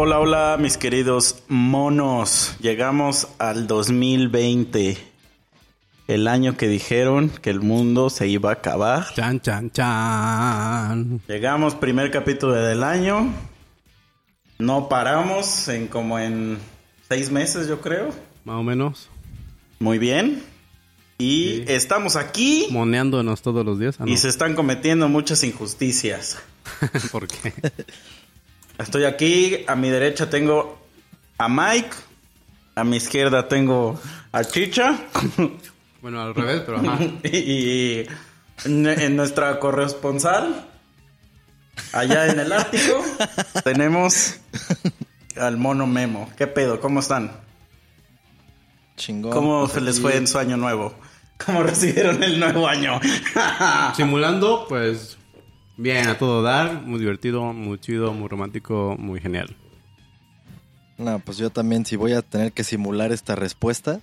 Hola, hola, mis queridos monos. Llegamos al 2020. El año que dijeron que el mundo se iba a acabar. Chan, chan, chan. Llegamos, primer capítulo del año. No paramos en como en seis meses, yo creo. Más o menos. Muy bien. Y Sí. estamos aquí Moneándonos todos los días. Ah, no. y se están cometiendo muchas injusticias. ¿Por qué? Estoy aquí, a mi derecha tengo a Mike, a mi izquierda tengo a Chicha Bueno, al revés, pero ajá. y en en nuestra corresponsal, allá en el Ártico, tenemos al mono Memo. ¿Qué pedo? ¿Cómo están? Chingón. ¿Cómo Pues se les aquí- fue en su año nuevo? ¿Cómo recibieron el nuevo año? Simulando, pues. Bien, a todo dar. Muy divertido, muy chido, muy romántico, muy genial. No, pues yo también, si voy a tener que simular esta respuesta,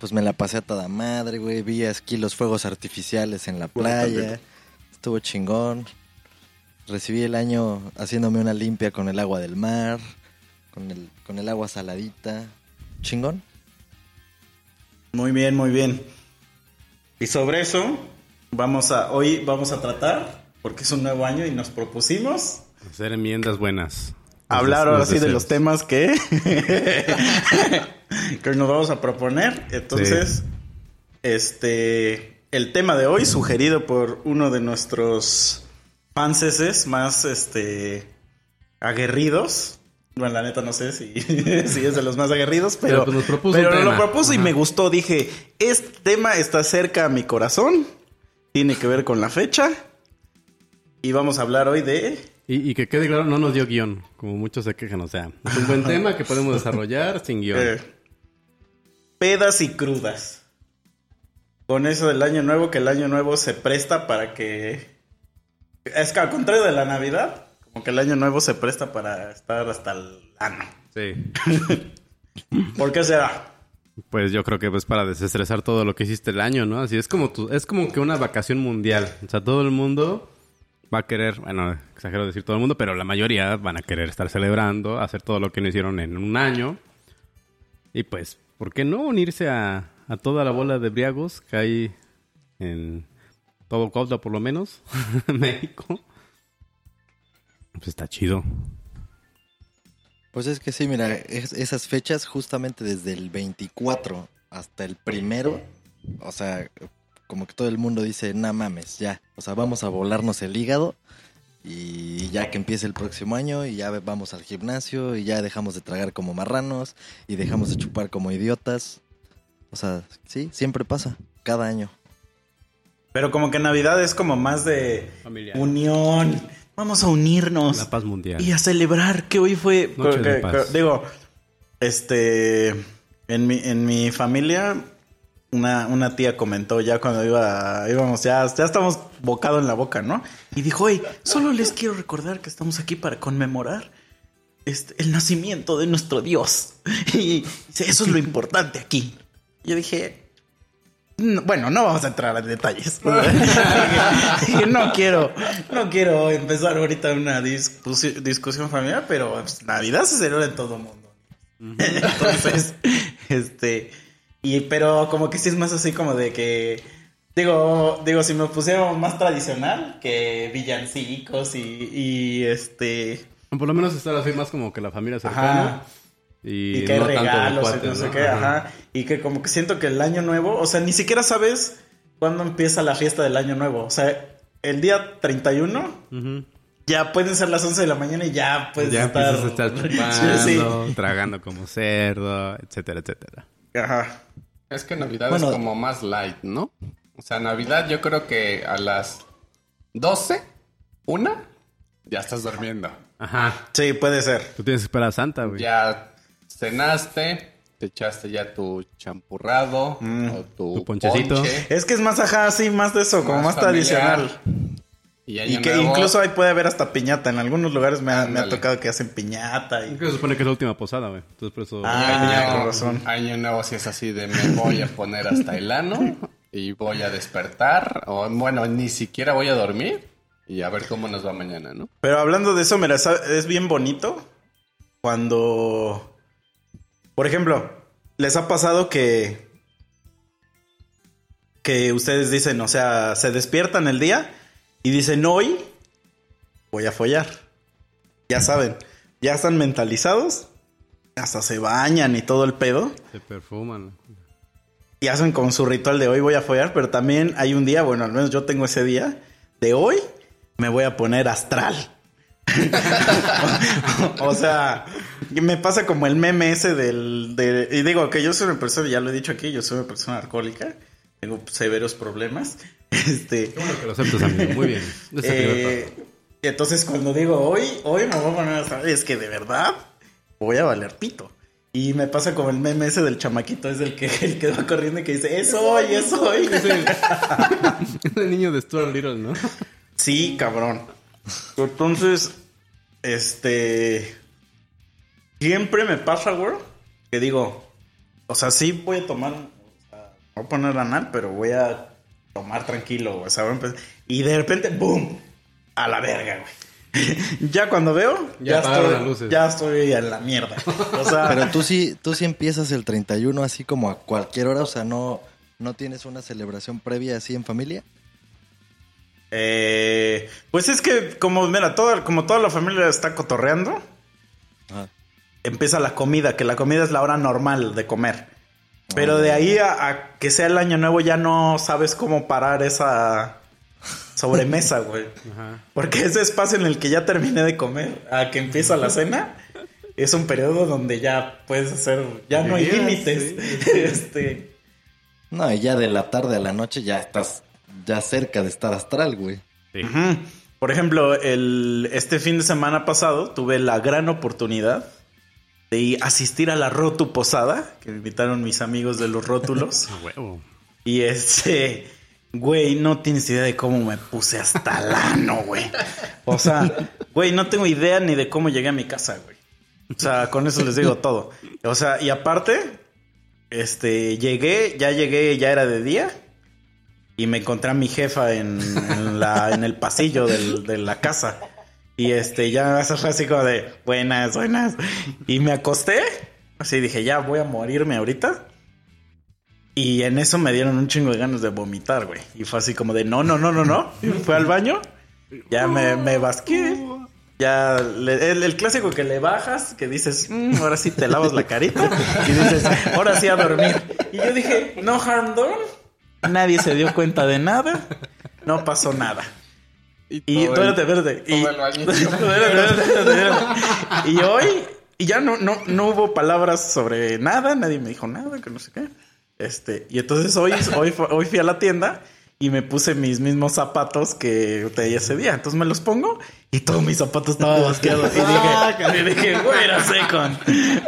pues me la pasé a toda madre, güey. Vi aquí los fuegos artificiales en la playa. Estuvo chingón. Recibí el año haciéndome una limpia con el agua del mar, con el, con el agua saladita. Chingón. Muy bien, muy bien. Y sobre eso, vamos a, hoy vamos a tratar, porque es un nuevo año y nos propusimos Hacer enmiendas buenas. hablar ahora sí de los temas que, que nos vamos a proponer. Entonces, este, el tema de hoy, sugerido por uno de nuestros fanses más, este, aguerridos. Bueno, la neta no sé si, si es de los más aguerridos, pero, Pero, pues, nos propuso pero lo propuso y me gustó. Dije, este tema está cerca a mi corazón, tiene que ver con la fecha. Y vamos a hablar hoy de Y, y que quede claro, no nos dio guion, como muchos se quejan. O sea, es un buen tema que podemos desarrollar sin guion. Eh, pedas y crudas. Con eso del año nuevo, que el año nuevo se presta para que... Es que al contrario de la Navidad, como que el año nuevo se presta para estar hasta el ano. Sí. ¿Por qué será? Pues yo creo que pues para desestresar todo lo que hiciste el año, ¿no? Así es como tu, es como que una vacación mundial. O sea, todo el mundo va a querer, bueno, exagero decir todo el mundo, pero la mayoría van a querer estar celebrando, hacer todo lo que no hicieron en un año. Y pues, ¿por qué no unirse a, toda la bola de briagos que hay en todo Cuautla por lo menos, México? Pues está chido. Pues es que sí, mira, es- esas fechas justamente desde el 24 hasta el primero, o sea, como que todo el mundo dice, no mames, ya, o sea, vamos a volarnos el hígado y ya que empiece el próximo año y ya vamos al gimnasio y ya dejamos de tragar como marranos y dejamos de chupar como idiotas. O sea, sí, siempre pasa, cada año. Pero como que Navidad es como más de Familiar. unión. Vamos a unirnos. La paz mundial. Y a celebrar que hoy fue. Noche que- de que- paz. digo, este. En mi, en mi familia, una, una tía comentó ya cuando iba, íbamos, ya, ya estamos bocado en la boca, ¿no? Y dijo, oye, solo les quiero recordar que estamos aquí para conmemorar este, el nacimiento de nuestro Dios. Y dice, eso es lo importante aquí. Yo dije. "No, bueno, no vamos a entrar en detalles. Dije, no quiero, no quiero empezar ahorita una discusi- discusión familiar, pero pues, Navidad se celebra en todo el mundo. Entonces, este, y pero como que sí es más así como de que, digo, digo, si me pusiéramos más tradicional, que villancicos y, y este, Por lo menos estar así más como que la familia cercana. Ajá. Y, y que hay no regalos y no sé ¿no? qué, ajá. Y que como que siento que el año nuevo, o sea, ni siquiera sabes cuándo empieza la fiesta del año nuevo. O sea, el día 31 Ujú. ya pueden ser las 11 de la mañana y ya puedes ya estar... a estar chupando, sí. tragando como cerdo, etcétera, etcétera. Ajá. Es que Navidad Bueno. es como más light, ¿no? O sea, Navidad yo creo que a las 12, una, ya estás durmiendo. Ajá. Sí, puede ser. Tú tienes que esperar a Santa, güey. Ya cenaste, te echaste ya tu champurrado Mm. o tu, Tu ponchecito. ponche, Es que es más ajá, sí, más de eso, como más, familiar. tradicional. Y, que nuevo, incluso ahí puede haber hasta piñata. En algunos lugares me ha, me ha Ándale. tocado que hacen piñata. Y... Que se supone que es la última posada, güey. Entonces por eso... y Ah, año, razón. año nuevo si es así de me voy a poner hasta el ano y voy a despertar. O bueno, ni siquiera voy a dormir. Y a ver cómo nos va mañana, ¿no? Pero hablando de eso, mira, es bien bonito cuando, por ejemplo, les ha pasado que que ustedes dicen, o sea, se despiertan el día y dicen, hoy voy a follar. Ya saben, ya están mentalizados, hasta se bañan y todo el pedo. Se perfuman. y hacen con su ritual de hoy voy a follar, pero también hay un día, bueno, al menos yo tengo ese día, de hoy me voy a poner astral. o sea, me pasa como el meme ese del... De, y digo que yo soy una persona, ya lo he dicho aquí, yo soy una persona alcohólica, tengo severos problemas. Este, Bueno, que lo aceptas, amigo. Muy bien. Eh, entonces cuando digo hoy, hoy me voy a poner astral, es que de verdad voy a valer pito. Y me pasa como el meme ese del chamaquito, es el que, el que va corriendo y que dice, es hoy, es hoy. Es el niño de Stuart Little, ¿no? Sí, cabrón. Entonces, este. Siempre me pasa, güey, que digo, o sea, sí voy a tomar, voy a poner anal, pero voy a tomar tranquilo, güey, o sea, voy a empezar- Y de repente, ¡boom! A la verga, güey. ya cuando veo, Ya estoy, las luces. ya estoy en la mierda. O sea, Pero tú sí, tú sí empiezas el 31 así como a cualquier hora, o sea, no, no tienes una celebración previa así en familia. eh, pues es que, como, mira, toda, como toda la familia está cotorreando, Ajá. empieza la comida, que la comida es la hora normal de comer. Pero de ahí a, a que sea el año nuevo ya no sabes cómo parar esa sobremesa, güey. Porque ese espacio en el que ya terminé de comer a que empieza la cena es un periodo donde ya puedes hacer, ya no hay límites. sí. este, No, y ya de la tarde a la noche ya estás ya cerca de estar astral, güey. Por ejemplo, el, este fin de semana pasado tuve la gran oportunidad de ir- asistir a la Rotu Posada, que me invitaron mis amigos de los rótulos. Huevo. y este, güey, no tienes idea de cómo me puse hasta el ano, güey. O sea, güey, no tengo idea ni de cómo llegué a mi casa, güey. O sea, con eso les digo todo. O sea, y aparte, este, llegué, ya llegué, ya era de día. Y me encontré a mi jefa en, en la, en el pasillo del- de la casa. Y este, ya eso fue así como de buenas, buenas. Y me acosté. Así dije, ya voy a morirme ahorita. Y en eso me dieron un chingo de ganas de vomitar, güey. Y fue así como de no, no, no, no, no. Fue al baño. Ya me, me basqué. Ya, le- el, el clásico que le bajas, que dices, "Mm, ahora sí te lavas la carita. Y dices, ahora sí a dormir. Y yo dije, no harm done. Nadie se dio cuenta de nada. No pasó nada. Y espérate, espérate. Y. Espérate, espérate, espérate, espérate. y hoy, y ya no, no, no hubo palabras sobre nada, nadie me dijo nada, que no sé qué. Este, y entonces hoy, hoy, hoy fui a la tienda y me puse mis mismos zapatos que traía ese día. Entonces me los pongo y todos mis zapatos estaban basqueados. Y dije, y dije, wait a second.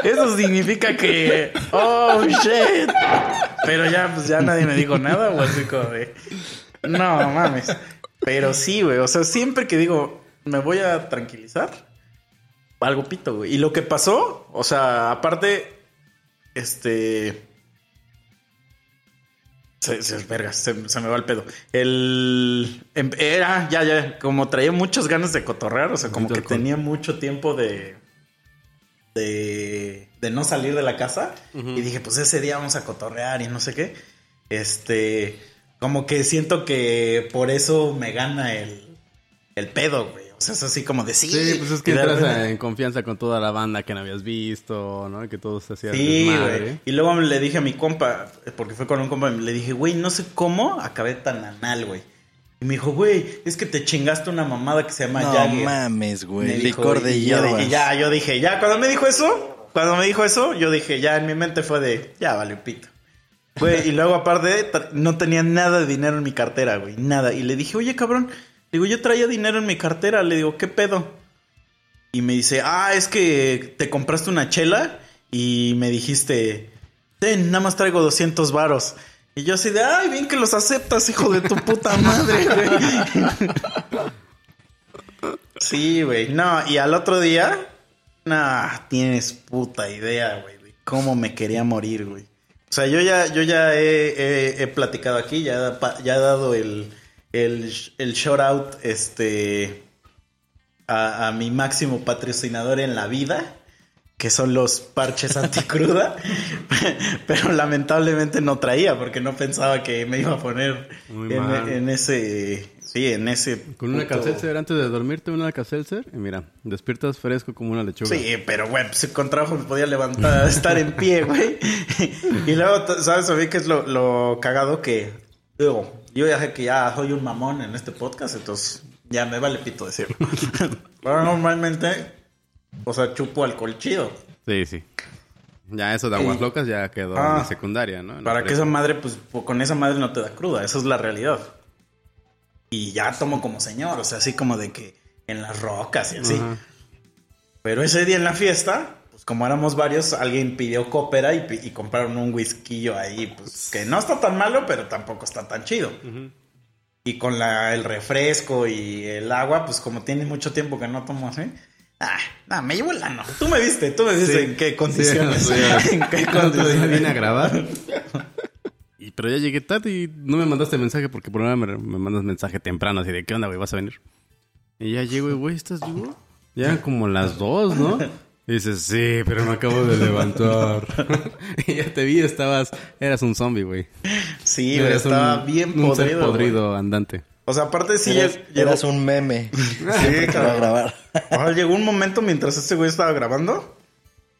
Eso significa que, oh shit. Pero ya, pues ya nadie me dijo nada, o así como de, no mames. Pero sí, güey. O sea, siempre que digo, me voy a tranquilizar, algo pito, güey. Y lo que pasó, o sea, aparte, este. Se, se, verga, se, se me va el pedo. El. em- Era, ya, ya, como traía muchas ganas de cotorrear, o sea, como que tenía mucho tiempo de. De, de no salir de la casa. Y dije, pues ese día vamos a cotorrear y no sé qué. Este. Como que siento que por eso me gana el, el pedo, güey. O sea, es así como de sí. Sí, pues es que de entras repente- en confianza con toda la banda que no habías visto, ¿no? Que todo se hacía Sí, güey. Y luego le dije a mi compa, porque fue con un compa, le dije, güey, no sé cómo acabé tan anal, güey. Y me dijo, güey, es que te chingaste una mamada que se llama No Jagger. mames, Me güey. dijo, Licor de y yo hierbas. dije, ya, yo dije, ya, cuando me dijo eso, cuando me dijo eso, yo dije, ya, en mi mente fue de, ya, vale, pito. Güey, y luego aparte, no tenía nada de dinero en mi cartera, güey, nada. Y le dije, oye, cabrón, digo, yo traía dinero en mi cartera, le digo, ¿qué pedo? Y me dice, ah, es que te compraste una chela y me dijiste, ten, nada más traigo 200 varos. Y yo así de, ay, bien que los aceptas, hijo de tu puta madre, güey. Sí, güey. No, y al otro día, nah, tienes puta idea, güey, de cómo me quería morir, güey. O sea, yo ya, yo ya he, he- he platicado aquí, ya, ya he dado el, el, el shout out, este, a, a mi máximo patrocinador en la vida, que son los parches anticruda, pero lamentablemente no traía porque no pensaba que me iba a poner en ese, sí, en ese. Con una calcelser antes de dormirte, una calcelser. Y mira, despiertas fresco como una lechuga. Sí, pero güey, pues con trabajo me podía levantar, estar en pie, güey. y luego, ¿sabes a mí qué es lo, lo cagado que digo, yo ya sé que ya soy un mamón en este podcast, entonces ya me vale pito decirlo. pero normalmente, o sea, chupo alcohol chido. Sí, sí. Ya eso de aguas locas ya quedó Ah. en la secundaria, ¿no? En Para que esa madre, pues con esa madre no te da cruda, esa es la realidad. Y ya tomo como señor, o sea, así como de que en las rocas y así. Ajá. Pero ese día en la fiesta, pues como éramos varios, alguien pidió cópera y, y compraron un whisquillo ahí, pues que no está tan malo, pero tampoco está tan chido. Y con la, el refresco y el agua, pues como tiene mucho tiempo que no tomo así. Ah, no, me llevo el ano. Tú me viste, tú me viste Sí. en qué condiciones. Sí, en qué condiciones. vine a grabar. Y, pero ya llegué tarde y no me mandaste mensaje porque por una me, me mandas mensaje temprano así de ¿qué onda, güey? ¿Vas a venir? Y ya llego y, güey, ¿estás vivo? Ya eran como las dos, ¿no? Y dices, sí, pero me acabo de levantar. y ya te vi, estabas... Eras un zombie, güey. Sí, güey, Eras estaba un- bien un ser podrido. podrido andante. O sea, aparte sí eras, lleg- llegó, eras un meme. Sí, Siempre te va a cabrón. grabar. Ajá, llegó un momento mientras este güey estaba grabando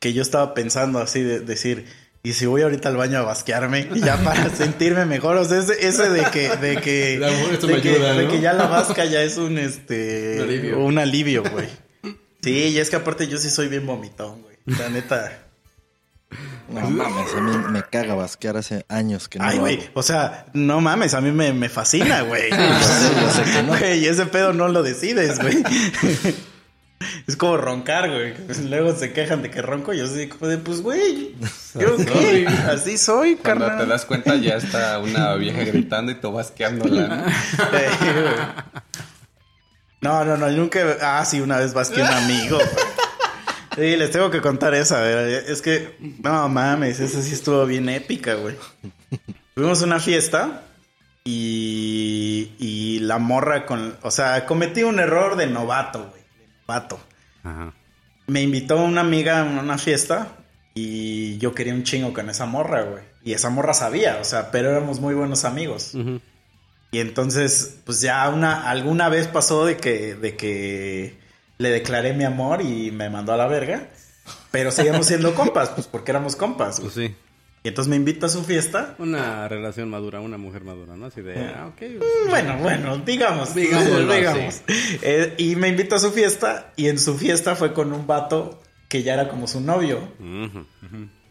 que yo estaba pensando así de decir, ¿y si voy ahorita al baño a basquearme? Y ya para sentirme mejor. O sea, ese, ese de que, de que, esto de, me que ayuda, de que ya la vasca ya es un este Un alivio. un alivio, güey. Sí, y es que aparte yo sí soy bien vomitón, güey. La neta. No mames, a mí me caga basquear hace años que no Ay, güey. O sea, no mames, a mí me, me fascina, güey. que no. Güey, ese pedo no lo decides, güey. Es como roncar, güey. Luego se quejan de que ronco. Yo soy como de, pues, güey. ¿Yo qué? Así soy, Cuando carnal. te das cuenta ya está una vieja gritando y tú basqueándola. ¿no? Sí. No, no, no, nunca. Ah, sí, una vez vas que un amigo. güey. Sí, les tengo que contar esa, güey. Es que, no mames, esa sí estuvo bien épica, güey. Fuimos a una fiesta y, y la morra con. O sea, cometí un error de novato, güey. De novato. Ajá. Me invitó una amiga a una fiesta y yo quería un chingo con esa morra, güey. Y esa morra sabía, o sea, pero éramos muy buenos amigos. Y entonces, pues ya una, alguna vez pasó de que, de que le declaré mi amor y me mandó a la verga. Pero seguíamos siendo compas, pues porque éramos compas. Pues sí. Y entonces me invita a su fiesta. Una relación madura, una mujer madura, ¿no? Así de, ah, ok. Mm, Bueno, bueno, digamos, Digámoslo digamos. Eh, y me invitó a su fiesta y en su fiesta fue con un vato que ya era como su novio.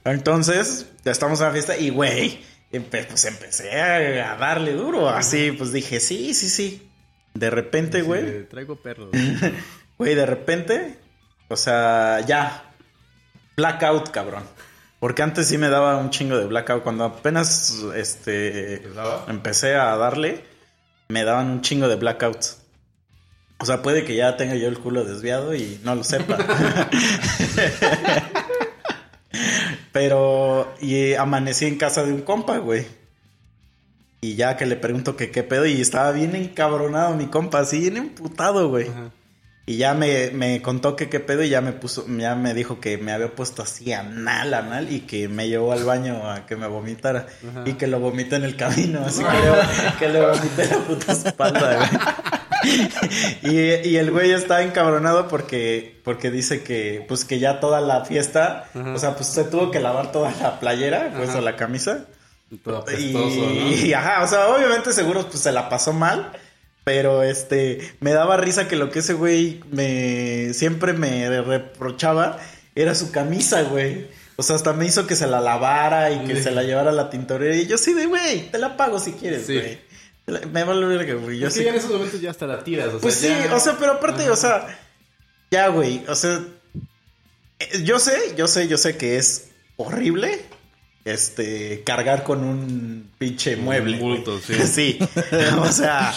Entonces, ya estamos en la fiesta y, güey, empe- pues empecé a, darle duro. Así, pues dije, sí, sí, sí. De repente, Sí, güey, Traigo perros. güey, de repente, o sea, ya, blackout, cabrón. Porque antes sí me daba un chingo de blackout. Cuando apenas, este, empecé a darle, me daban un chingo de blackouts. O sea, puede que ya tenga yo el culo desviado y no lo sepa. Pero, y amanecí en casa de un compa, güey. Y ya que le pregunto que qué pedo, y estaba bien encabronado mi compa, así bien emputado, güey. Y ya me, me contó que qué pedo y ya me puso, ya me dijo que me había puesto así anal, anal y que me llevó al baño a que me vomitara y que lo vomité en el camino, así que, le, que le vomité la puta espalda, güey. y, y el güey está encabronado porque, porque dice que, pues que ya toda la fiesta, o sea, pues se tuvo que lavar toda la playera, pues Ajá. o la camisa. Todo Y, apestoso, ¿no? y, ajá, o sea, obviamente seguro pues se la pasó mal. Pero este, me daba risa que lo que ese güey me siempre me reprochaba era su camisa, güey. O sea, hasta me hizo que se la lavara y que Sí. se la llevara a la tintorería. Y yo sí de, güey, te la pago si quieres, Sí. güey. Me vale verga, güey. Yo Es sí. que ya en esos momentos ya hasta la tiras. O sea, Pues sí, ya- o sea, pero aparte, o sea, ya, güey, o sea, eh, yo sé, yo sé, yo sé que es horrible, este, cargar con un pinche mueble. bulto, güey. sí. sí. o sea,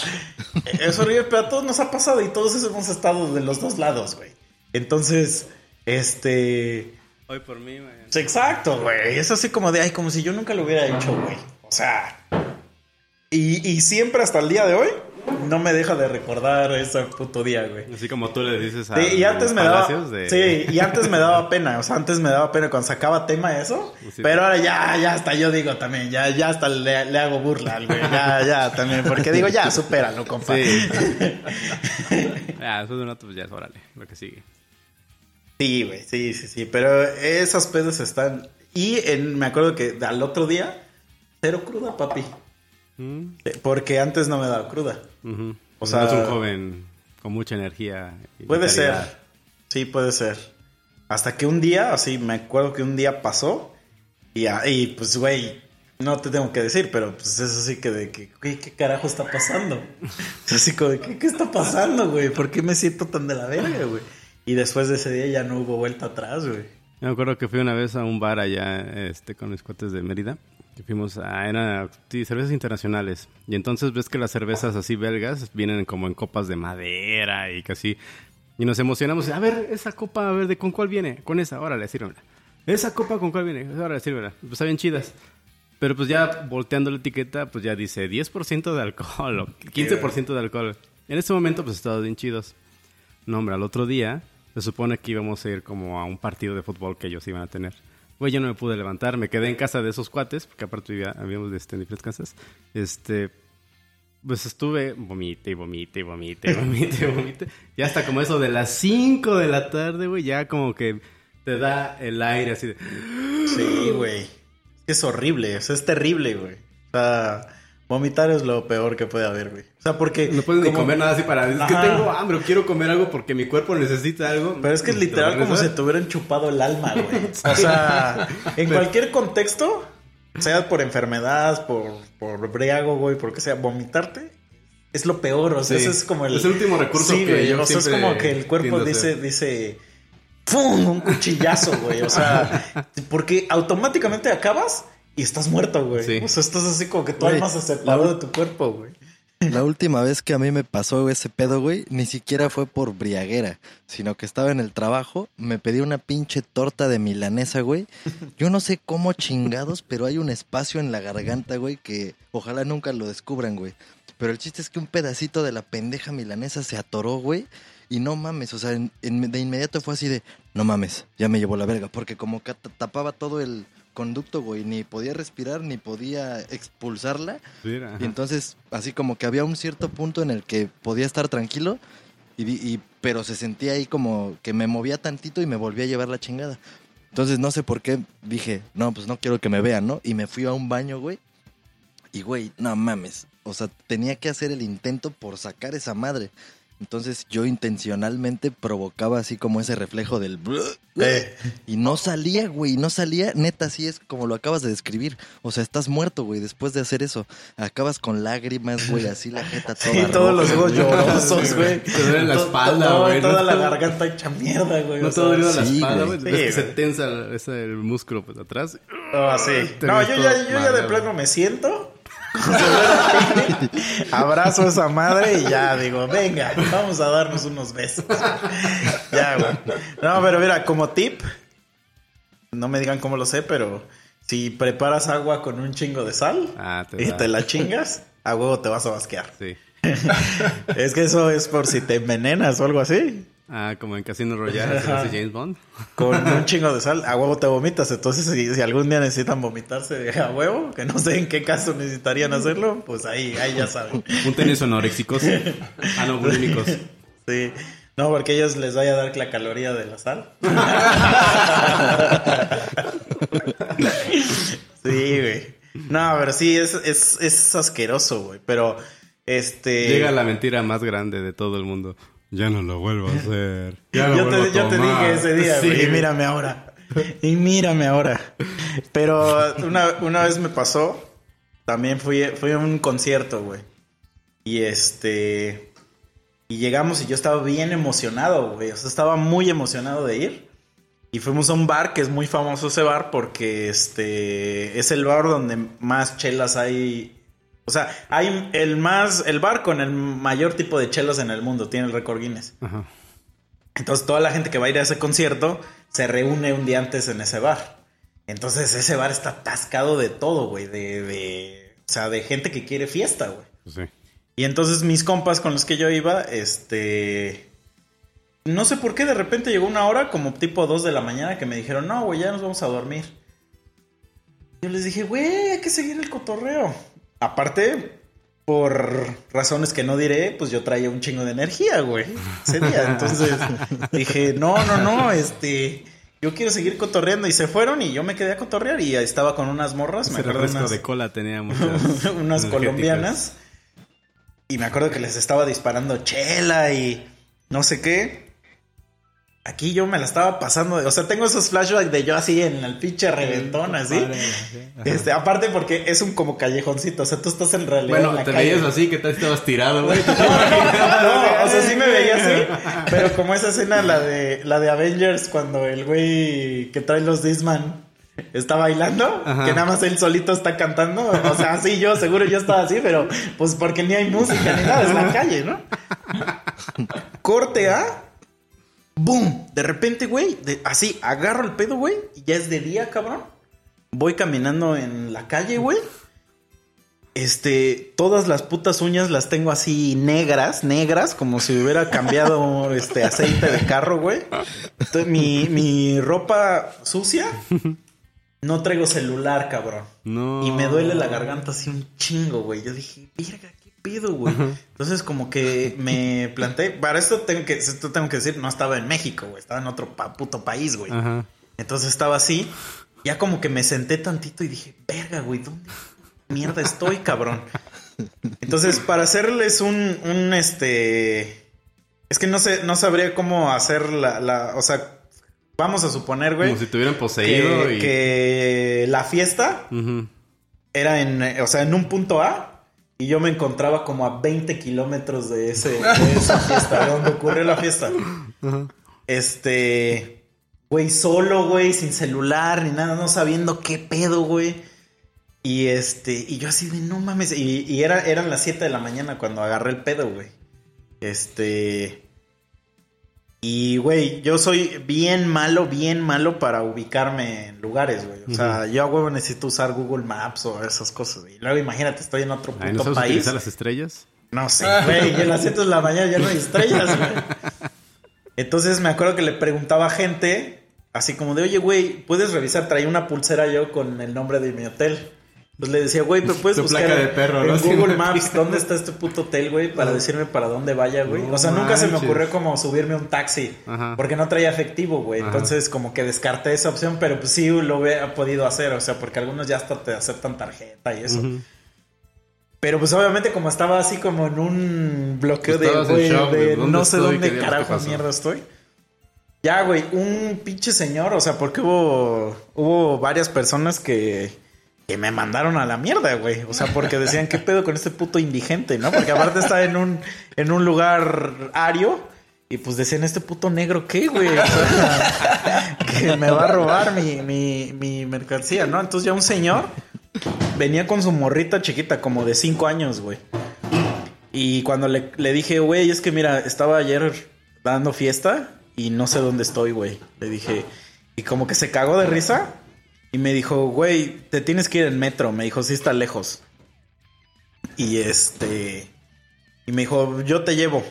es horrible, pero a todos nos ha pasado y todos hemos estado de los dos lados, güey. Entonces, este... Hoy por mí, güey. Sí, Exacto, güey. Es así como de, ay, como si yo nunca lo hubiera hecho, güey. O sea. Y, y siempre hasta el día de hoy no me deja de recordar ese puto día, güey. Así como tú le dices a Sí, y antes me daba. de... Sí, y antes me daba pena. O sea, antes me daba pena cuando sacaba tema eso. Sí. Pero ahora ya, ya hasta yo digo también, ya, ya hasta le, le hago burla al güey. Ya, ya también. Porque digo, ya, supéralo, compa. Sí. ah, después de un rato, pues ya es órale, lo que sigue. Sí, güey, sí, sí, sí. Pero esas pedas están. Y en, me acuerdo que al otro día, cero cruda, papi. Mm, Eh, Porque antes no me daba cruda. O O sea- sea, es un joven con mucha energía. y Puede ser. Sí, puede ser. Hasta que un día, así, me acuerdo que un día pasó. Y, a- y, pues, güey, no te tengo que decir, pero pues es así que de que, ¿qué carajo está pasando? Es así como de, ¿qué, qué está pasando, güey? ¿Por qué me siento tan de la verga, güey? Y después de ese día ya no hubo vuelta atrás, güey. Me acuerdo que fui una vez a un bar allá este, con mis cuates de Mérida. Que fuimos a era, sí, cervezas internacionales. Y entonces ves que las cervezas así belgas vienen como en copas de madera y casi. Y nos emocionamos. A ver, esa copa, a ver, ¿de con cuál viene? Con esa, órale, sírvela. Esa copa con cuál viene? Órale, sírvela. Pues está bien chidas. Pero pues ya volteando la etiqueta, pues ya dice 10% de alcohol o 15% de alcohol. En ese momento, pues estaban bien chidos. No, hombre, al otro día se supone que íbamos a ir como a un partido de fútbol que ellos iban a tener. Güey, yo no me pude levantar, me quedé en casa de esos cuates, porque aparte vivía, habíamos este, en diferentes casas. Este, pues estuve vomite y vomite y vomite y vomite y vomite. Y hasta como eso de las 5 de la tarde, güey, ya como que te da el aire así de... Sí, güey. Es horrible, o sea, es terrible, güey. O sea, vomitar es lo peor que puede haber, güey. O sea, porque... No puedes ni como- comer nada así para... Es que tengo hambre, o quiero comer algo porque mi cuerpo necesita algo. Pero es que es literal como si te hubieran chupado el alma, güey. O sea, en cualquier contexto, sea por enfermedad, por, por briago, güey, por que sea, vomitarte es lo peor. O sea, Sí. ese es como el... Es el último recurso Sí, que güey. yo O sea, es como que el cuerpo dice, dice... ¡Fum! Un cuchillazo, güey. O sea, porque automáticamente acabas y estás muerto, güey. Sí. O sea, estás así como que tu Güey, alma se separó la- de tu cuerpo, güey. La última vez que a mí me pasó ese pedo, güey, ni siquiera fue por briaguera, sino que estaba en el trabajo, me pedí una pinche torta de milanesa, güey. Yo no sé cómo chingados, pero hay un espacio en la garganta, güey, que ojalá nunca lo descubran, güey. Pero el chiste es que un pedacito de la pendeja milanesa se atoró, güey. Y no mames, o sea, en- en- de inmediato fue así de, no mames, ya me llevó la verga, porque como que ta- tapaba todo el conducto, güey, ni podía respirar, ni podía expulsarla. Mira. Y entonces, así como que había un cierto punto en el que podía estar tranquilo, y, y- pero se sentía ahí como que me movía tantito y me volvía a llevar la chingada. Entonces, no sé por qué dije, no, pues no quiero que me vean, ¿no? Y me fui a un baño, güey. Y, güey, no mames. O sea, tenía que hacer el intento por sacar esa madre. Entonces, yo intencionalmente provocaba así como ese reflejo del... Eh. Y no salía, güey, no salía. Neta, así es como lo acabas de describir. O sea, estás muerto, güey, después de hacer eso. Acabas con lágrimas, güey, así la jeta toda Sí, todos los ojos güey. llorosos, güey. Te duele la espalda, güey, Toda la garganta hecha mierda, güey. No te dolido la espalda, güey. que se tensa el, ese, el músculo pues atrás. Ah, sí. No, yo ya, yo ya de plano me siento. Abrazo a esa madre y ya digo, venga, vamos a darnos unos besos. ya, güey. No, pero mira, como tip, no me digan cómo lo sé, pero si preparas agua con un chingo de sal Ah, te y te la chingas, a huevo te vas a basquear. Sí. Es que eso es por si te envenenas o algo así. Ah, como en Casino Royale, James Bond. Con un chingo de sal, a huevo te vomitas. Entonces, si, si algún día necesitan vomitarse a huevo, que no sé en qué caso necesitarían hacerlo, pues ahí, ahí ya saben. Un tenis anoréxicos. Ah, no, bulímicos. Sí. No, porque ellos les vaya a dar la caloría de la sal. sí, güey. No, pero sí, es, es, es asqueroso, güey. Pero, este... Llega la mentira más grande de todo el mundo. Ya no lo vuelvo a hacer. Ya lo yo vuelvo te, yo te dije ese día, Sí. güey, y mírame ahora. Y mírame ahora. Pero una, una vez me pasó, también fui, fui a un concierto, güey. Y este... Y llegamos y yo estaba bien emocionado, güey. O sea, estaba muy emocionado de ir. Y fuimos a un bar que es muy famoso ese bar porque este es el bar donde más chelas hay. O sea, hay el más el bar con el mayor tipo de chelas en el mundo, tiene el récord Guinness. Ajá. Entonces toda la gente que va a ir a ese concierto se reúne un día antes en ese bar. Entonces ese bar está atascado de todo, güey, de, de o sea, de gente que quiere fiesta, güey. Pues sí. Y entonces mis compas con los que yo iba, este... No sé por qué de repente llegó una hora como tipo 2 de la mañana que me dijeron, no, güey, ya nos vamos a dormir. Yo les dije, güey, hay que seguir el cotorreo. Aparte, por razones que no diré, pues yo traía un chingo de energía, güey. Ese día. Entonces dije, no, no, no, este... Yo quiero seguir cotorreando y se fueron y yo me quedé a cotorrear y estaba con unas morras, me acuerdo unas- de cola tenía muchas unas colombianas. Y me acuerdo que les estaba disparando chela y no sé qué. Aquí yo me la estaba pasando. O sea, tengo esos flashbacks de yo así en el pinche reventón, así. Este, aparte porque es un como callejoncito. O sea, tú estás en realidad en Bueno, la te calle. veías así, que estabas tirado, güey. No, no, o sea, sí me veía así, pero como esa escena, la de, la de Avengers, cuando el güey que trae los Disman está bailando, Ajá. que nada más él solito está cantando, o sea, sí, yo seguro yo estaba así, pero pues porque ni hay música ni nada, es la calle, ¿no? Corte A, boom, de repente, güey, así, agarro el pedo, güey, y ya es de día, cabrón. Voy caminando en la calle, güey. Este, todas las putas uñas las tengo así negras, negras, como si hubiera cambiado este aceite de carro, güey. Entonces, mi, mi ropa sucia, no traigo celular, cabrón. No. Y me duele la garganta así un chingo, güey. Yo dije, verga, Entonces, como que me planté. Para esto tengo que, esto tengo que decir, no estaba en México, güey. Estaba en otro pa- puto país, güey. Entonces estaba así. Ya como que me senté tantito y dije, verga, güey, ¿dónde mierda estoy, cabrón? Entonces, para hacerles un, un este. Es que no sé, no sabría cómo hacer la, la. O sea, vamos a suponer, güey. Como si te hubieran poseído que, y... que la fiesta era en, eh, o sea, en un punto A y yo me encontraba como a 20 kilómetros de, ese, de esa fiesta, de donde ocurrió la fiesta. Este, güey, solo, güey, sin celular ni nada, no sabiendo qué pedo, güey. Y este, y yo así de no mames, y, y era, eran las 7 de la mañana cuando agarré el pedo, güey. Este, y, güey, yo soy bien malo, bien malo para ubicarme en lugares, güey. O sea, yo a huevo necesito usar Google Maps o esas cosas. Y luego imagínate, estoy en otro ¿No puto sabes país. utilizar las estrellas? No sé, güey, y en las 7 de la mañana ya no hay estrellas, güey. Entonces me acuerdo que le preguntaba a gente, así como de, oye, güey, ¿puedes revisar? Traía una pulsera yo con el nombre de mi hotel. Pues le decía, güey, pero puedes Tu buscar placa de en- perro, en ¿no? Sí, Google Maps dónde está este puto hotel, güey, para decirme para dónde vaya, güey. No o sea, nunca se me ocurrió como subirme a un taxi, Ajá. porque no traía efectivo, güey. Ajá. Entonces como que descarté esa opción, pero pues sí lo hubiera podido hacer, o sea, porque algunos ya hasta te aceptan tarjeta y eso. Pero pues obviamente como estaba así como en un bloqueo de, Estabas en güey, de de, ¿dónde no sé estoy? dónde ¿Qué diablos carajo mierda estoy. Ya, güey, un pinche señor, o sea, porque hubo, hubo varias personas que, que me mandaron a la mierda, güey. O sea, porque decían, ¿qué pedo con este puto indigente, no? Porque aparte está en un, en un lugar ario. Y pues decían, ¿este puto negro qué, güey? O sea, que me va a robar mi, mi, mi mercancía, ¿no? Entonces ya un señor venía con su morrita chiquita, como de cinco años, güey. Y cuando le, le dije, güey, es que mira, estaba ayer dando fiesta y no sé dónde estoy, güey. Le dije, y como que se cagó de risa y me dijo, güey, te tienes que ir en metro. Me dijo, sí está lejos. Y este, y me dijo, yo te llevo.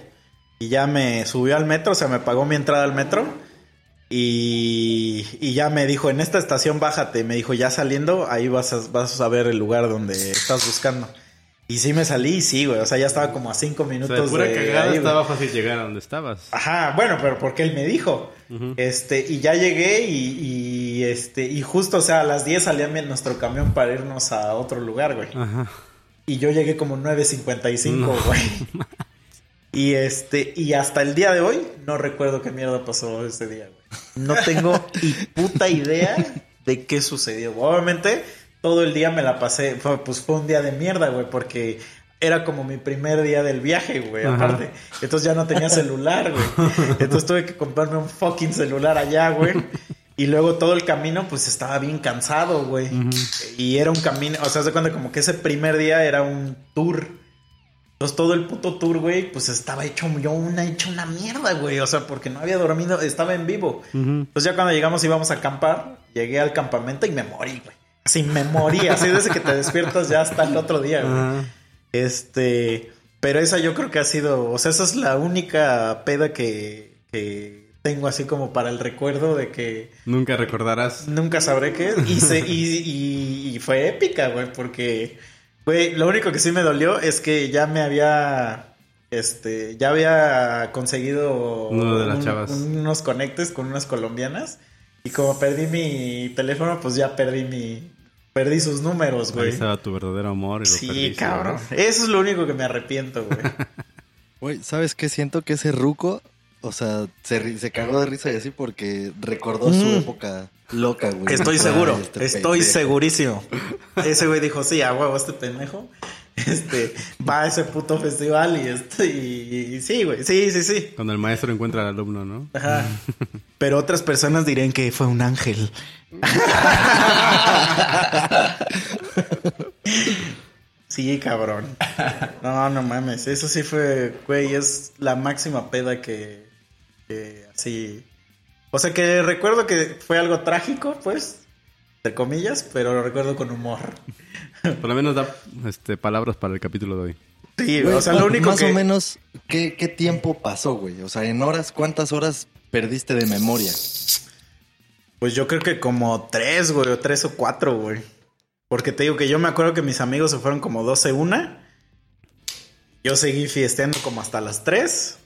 Y ya me subió al metro, o sea, me pagó mi entrada al metro. Y, y ya me dijo, en esta estación bájate. Me dijo, ya saliendo, ahí vas a, vas a ver el lugar donde estás buscando. Y sí me salí, sí, güey. O sea, ya estaba como a cinco O minutos sea, de pura de cagada ahí, estaba fácil llegar a donde estabas. Ajá, bueno, pero porque él me dijo. Este, y ya llegué y, y, este, y justo, o sea, a las 10 salía nuestro camión para irnos a otro lugar, güey. Ajá. Y yo llegué como 9.55, No. güey. Y este, y hasta el día de hoy no recuerdo qué mierda pasó ese día, güey. No tengo ni puta idea de qué sucedió. Obviamente, todo el día me la pasé, fue- pues fue un día de mierda, güey, porque era como mi primer día del viaje, güey, Ajá. aparte. Entonces ya no tenía celular, güey. Entonces tuve que comprarme un fucking celular allá, güey. Y luego todo el camino, pues estaba bien cansado, güey. Y era un camino, o sea, se cuenta como que ese primer día era un tour. Entonces todo el puto tour, güey, pues estaba hecho yo una, hecho una mierda, güey. O sea, porque no había dormido, estaba en vivo. Entonces ya cuando llegamos íbamos a acampar, llegué al campamento y me morí, güey. Así me morí, así desde que te despiertas ya hasta el otro día, güey. Este, pero esa yo creo que ha sido, o sea, esa es la única peda que, que tengo así como para el recuerdo de que Nunca recordarás. nunca sabré qué es. Y, se, y, y- y fue épica, güey, porque, güey, lo único que sí me dolió es que ya me había, este, ya había conseguido Uno de las chavas. unos conectes con unas colombianas. Y como perdí mi teléfono, pues ya perdí mi, perdí sus números, Ahí güey. estaba tu verdadero amor. Y lo Sí, perdiste, cabrón. ¿verdad? Eso es lo único que me arrepiento, güey. Güey, ¿sabes qué? Siento que ese ruco, o sea, se, se cagó de risa y así porque recordó su Mm. época loca, güey. Estoy Ay, seguro, este estoy pendejo. segurísimo. Ese güey dijo, sí, a huevo, este pendejo. Este, va a ese puto festival y este, y, y sí, güey, sí, sí, sí. Cuando el maestro encuentra al alumno, ¿no? Ajá. Pero otras personas dirían que fue un ángel. Sí, cabrón. No, no mames. Eso sí fue, güey, es la máxima peda que, que así. O sea que recuerdo que fue algo trágico, pues, entre comillas, pero lo recuerdo con humor. Por lo menos da este, palabras para el capítulo de hoy. Sí, Güey, o sea, lo único más que. o menos, ¿qué, ¿qué tiempo pasó, güey? O sea, en horas, ¿cuántas horas perdiste de memoria? Pues yo creo que como tres, güey, o tres o cuatro, güey. Porque te digo que yo me acuerdo que mis amigos se fueron como 12 una. Yo seguí fiesteando como hasta las 3.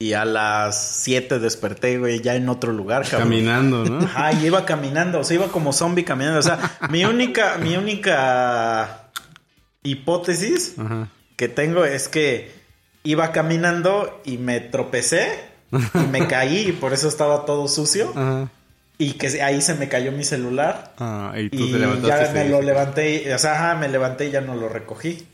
Y a las 7 desperté, güey, ya en otro lugar, cabrón. Caminando, ¿no? Ajá, y iba caminando, o sea, iba como zombie caminando. O sea, mi única, mi única hipótesis Ajá. que tengo es que iba caminando y me tropecé y me caí y por eso estaba todo sucio. Ajá. Y que ahí se me cayó mi celular. Ah, y tú Y te levantaste. ya me lo levanté. O sea, ajá, me levanté y ya no lo recogí.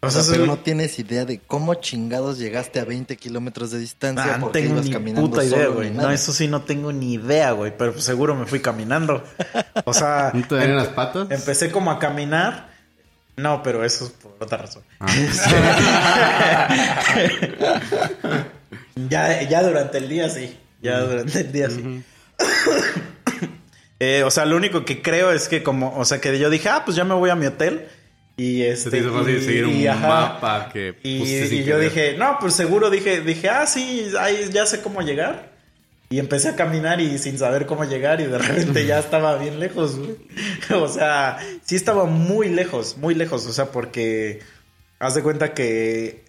O O sea, pero soy- no tienes idea de cómo chingados llegaste a 20 kilómetros de distancia Ah, porque tengo ibas ni caminando puta idea, güey. No, eso sí no tengo ni idea, güey. Pero pues seguro me fui caminando. O sea, ¿No te las patas? empecé como a caminar. No, pero eso es por otra razón. ya, ya durante el día sí. Ya durante el día sí. Eh, o sea, lo único que creo es que como, o sea, que yo dije, ah, pues ya me voy a mi hotel. Y Se este. te hizo fácil y- seguir un y, ajá, mapa que Y, pusiste sin y yo dije, no, pues seguro dije, dije, ah, sí, ahí ya sé cómo llegar. Y empecé a caminar y sin saber cómo llegar y de repente ya estaba bien lejos, güey. O sea, sí estaba muy lejos, muy lejos. O sea, porque haz de cuenta que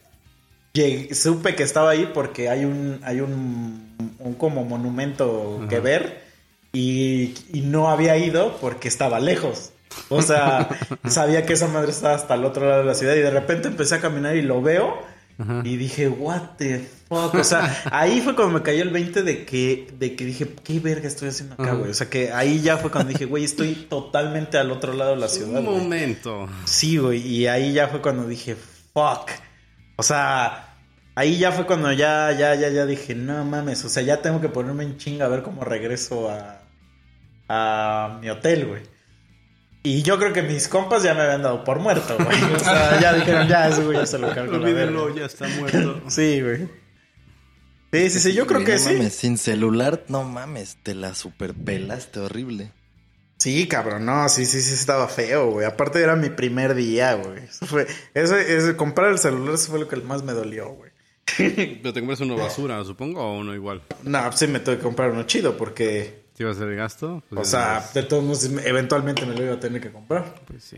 llegué- supe que estaba ahí porque hay un, hay un, un como monumento que ver y, y no había ido porque estaba lejos. O sea, sabía que esa madre estaba hasta el otro lado de la ciudad y de repente empecé a caminar y lo veo Ajá. y dije, what the fuck. O sea, ahí fue cuando me cayó el 20 de que, de que dije, ¿qué verga estoy haciendo acá, güey? O sea, que ahí ya fue cuando dije, güey, estoy totalmente al otro lado de la ciudad. Un güey. momento. Sí, güey. Y ahí ya fue cuando dije, fuck. O sea, ahí ya fue cuando ya, ya, ya, ya dije, no mames. O sea, ya tengo que ponerme en chinga a ver cómo regreso a, a mi hotel, güey. Y yo creo que mis compas ya me habían dado por muerto, güey. O sea, ya dijeron, ya, ese güey ya se lo cargo verga. ya está muerto. Sí, güey. Sí, sí, sí, yo creo que no sí. Mames, sin celular, no mames, te la superpelaste horrible. Sí, cabrón, no, sí, sí, sí estaba feo, güey. Aparte era mi primer día, güey. Eso fue, ese, ese, comprar el celular, eso fue lo que más me dolió, güey. Pero te compras uno basura, supongo, o uno igual. No, pues sí me tuve que comprar uno chido porque, Si va a ser gasto. pues o sea, de todos modos, eventualmente me lo iba a tener que comprar. Pues sí.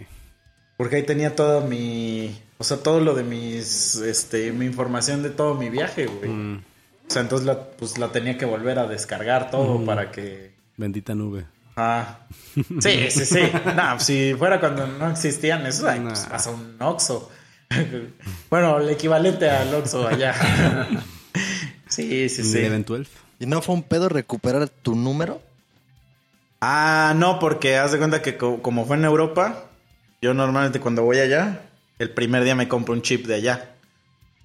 Porque ahí tenía toda mi, o sea, todo lo de mis, este, mi información de todo mi viaje, güey. Mm, O sea, entonces la, pues la tenía que volver a descargar todo para que... bendita nube. Ah. Sí, sí, sí. No, si fuera cuando no existían eso, pues Nah. vas a un Oxxo. bueno, el equivalente al Oxxo allá. sí, sí, sí. 12. ¿Y no fue un pedo recuperar tu número? Ah, no, porque haz de cuenta que co- como fue en Europa, yo normalmente cuando voy allá, el primer día me compro un chip de allá.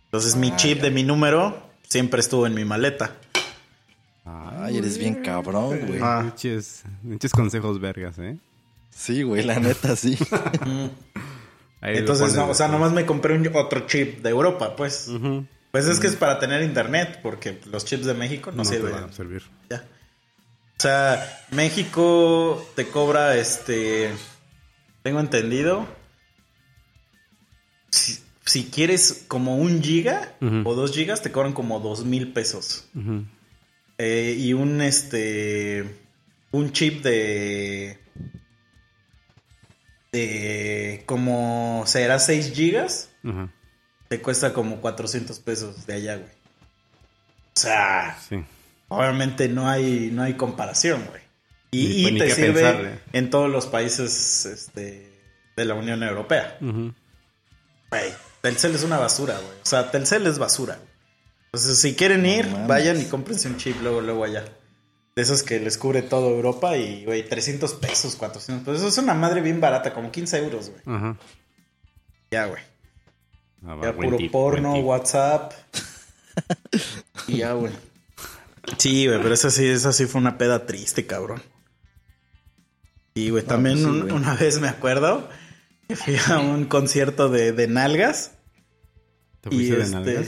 Entonces mi chip de mi número siempre estuvo en mi maleta. Ay, eres bien cabrón, güey. Ah. Pinches, pinches consejos vergas, ¿eh? Sí, güey, la neta, sí. Entonces, no, o sea, nomás me compré un- otro chip de Europa, pues. Pues es que es para tener internet, porque los chips de México no, No, sirven. van a servir. Ya. O sea, México te cobra este. Tengo entendido. Si, si quieres como un giga o dos gigas, te cobran como dos mil pesos. Eh, y un este. Un chip de. De. Como será 6 gigas. Te cuesta como 400 pesos de allá, güey. O sea. Sí. Obviamente no hay, no hay comparación, güey. Y, pues, y te sirve pensarle. en todos los países este, de la Unión Europea. Güey, Telcel es una basura, güey. O sea, Telcel es basura. Entonces, si quieren ir, vayan y cómprense un chip luego, luego allá. De esos que les cubre toda Europa y, güey, 300 pesos, 400 pesos. Eso es una madre bien barata, como 15 euros, güey. Ya, güey. Ah, Ya puro tip, porno. WhatsApp. y ya, güey. Sí, güey, pero esa sí, esa sí fue una peda triste, cabrón. Y, güey, también pues sí, un- una vez me acuerdo que fui a un concierto de, de nalgas. ¿Te Y fuiste de este. nalgas?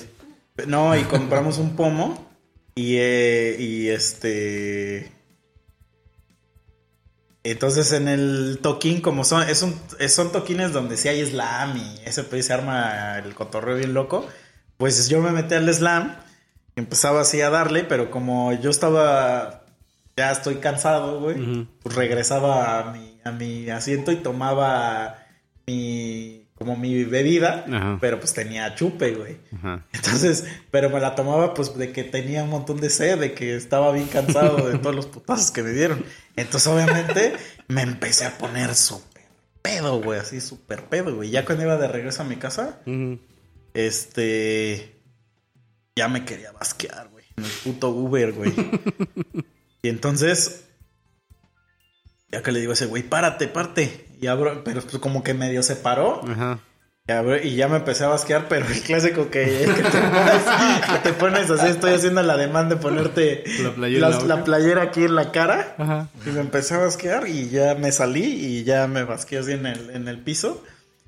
No, y compramos un pomo. Y, eh, y este. Entonces en el toquín, como son, es un, son toquines donde sí hay slam y ese país se arma el cotorreo bien loco. Pues yo me metí al slam y empezaba así a darle, pero como yo estaba, ya estoy cansado, güey, pues regresaba a mi, a mi asiento y tomaba mi, como mi bebida, Ajá. pero pues tenía chupe, güey. Ajá. Entonces, pero me la tomaba pues de que tenía un montón de sed, de que estaba bien cansado de todos los putazos que me dieron. Entonces, obviamente, me empecé a poner súper pedo, güey, así súper pedo, güey. Ya cuando iba de regreso a mi casa, este, ya me quería basquear, güey, en el puto Uber, güey. y entonces, ya que le digo a ese güey, párate, párate. Y abro, pero pues como que medio se paró. Ajá. Y ya me empecé a basquear, pero el clásico que, que te, pones, que te pones así, estoy haciendo la demanda de ponerte La playera la playera aquí en la cara. Ajá. Y me empecé a basquear y ya me salí y ya me basqué así en el, en el piso.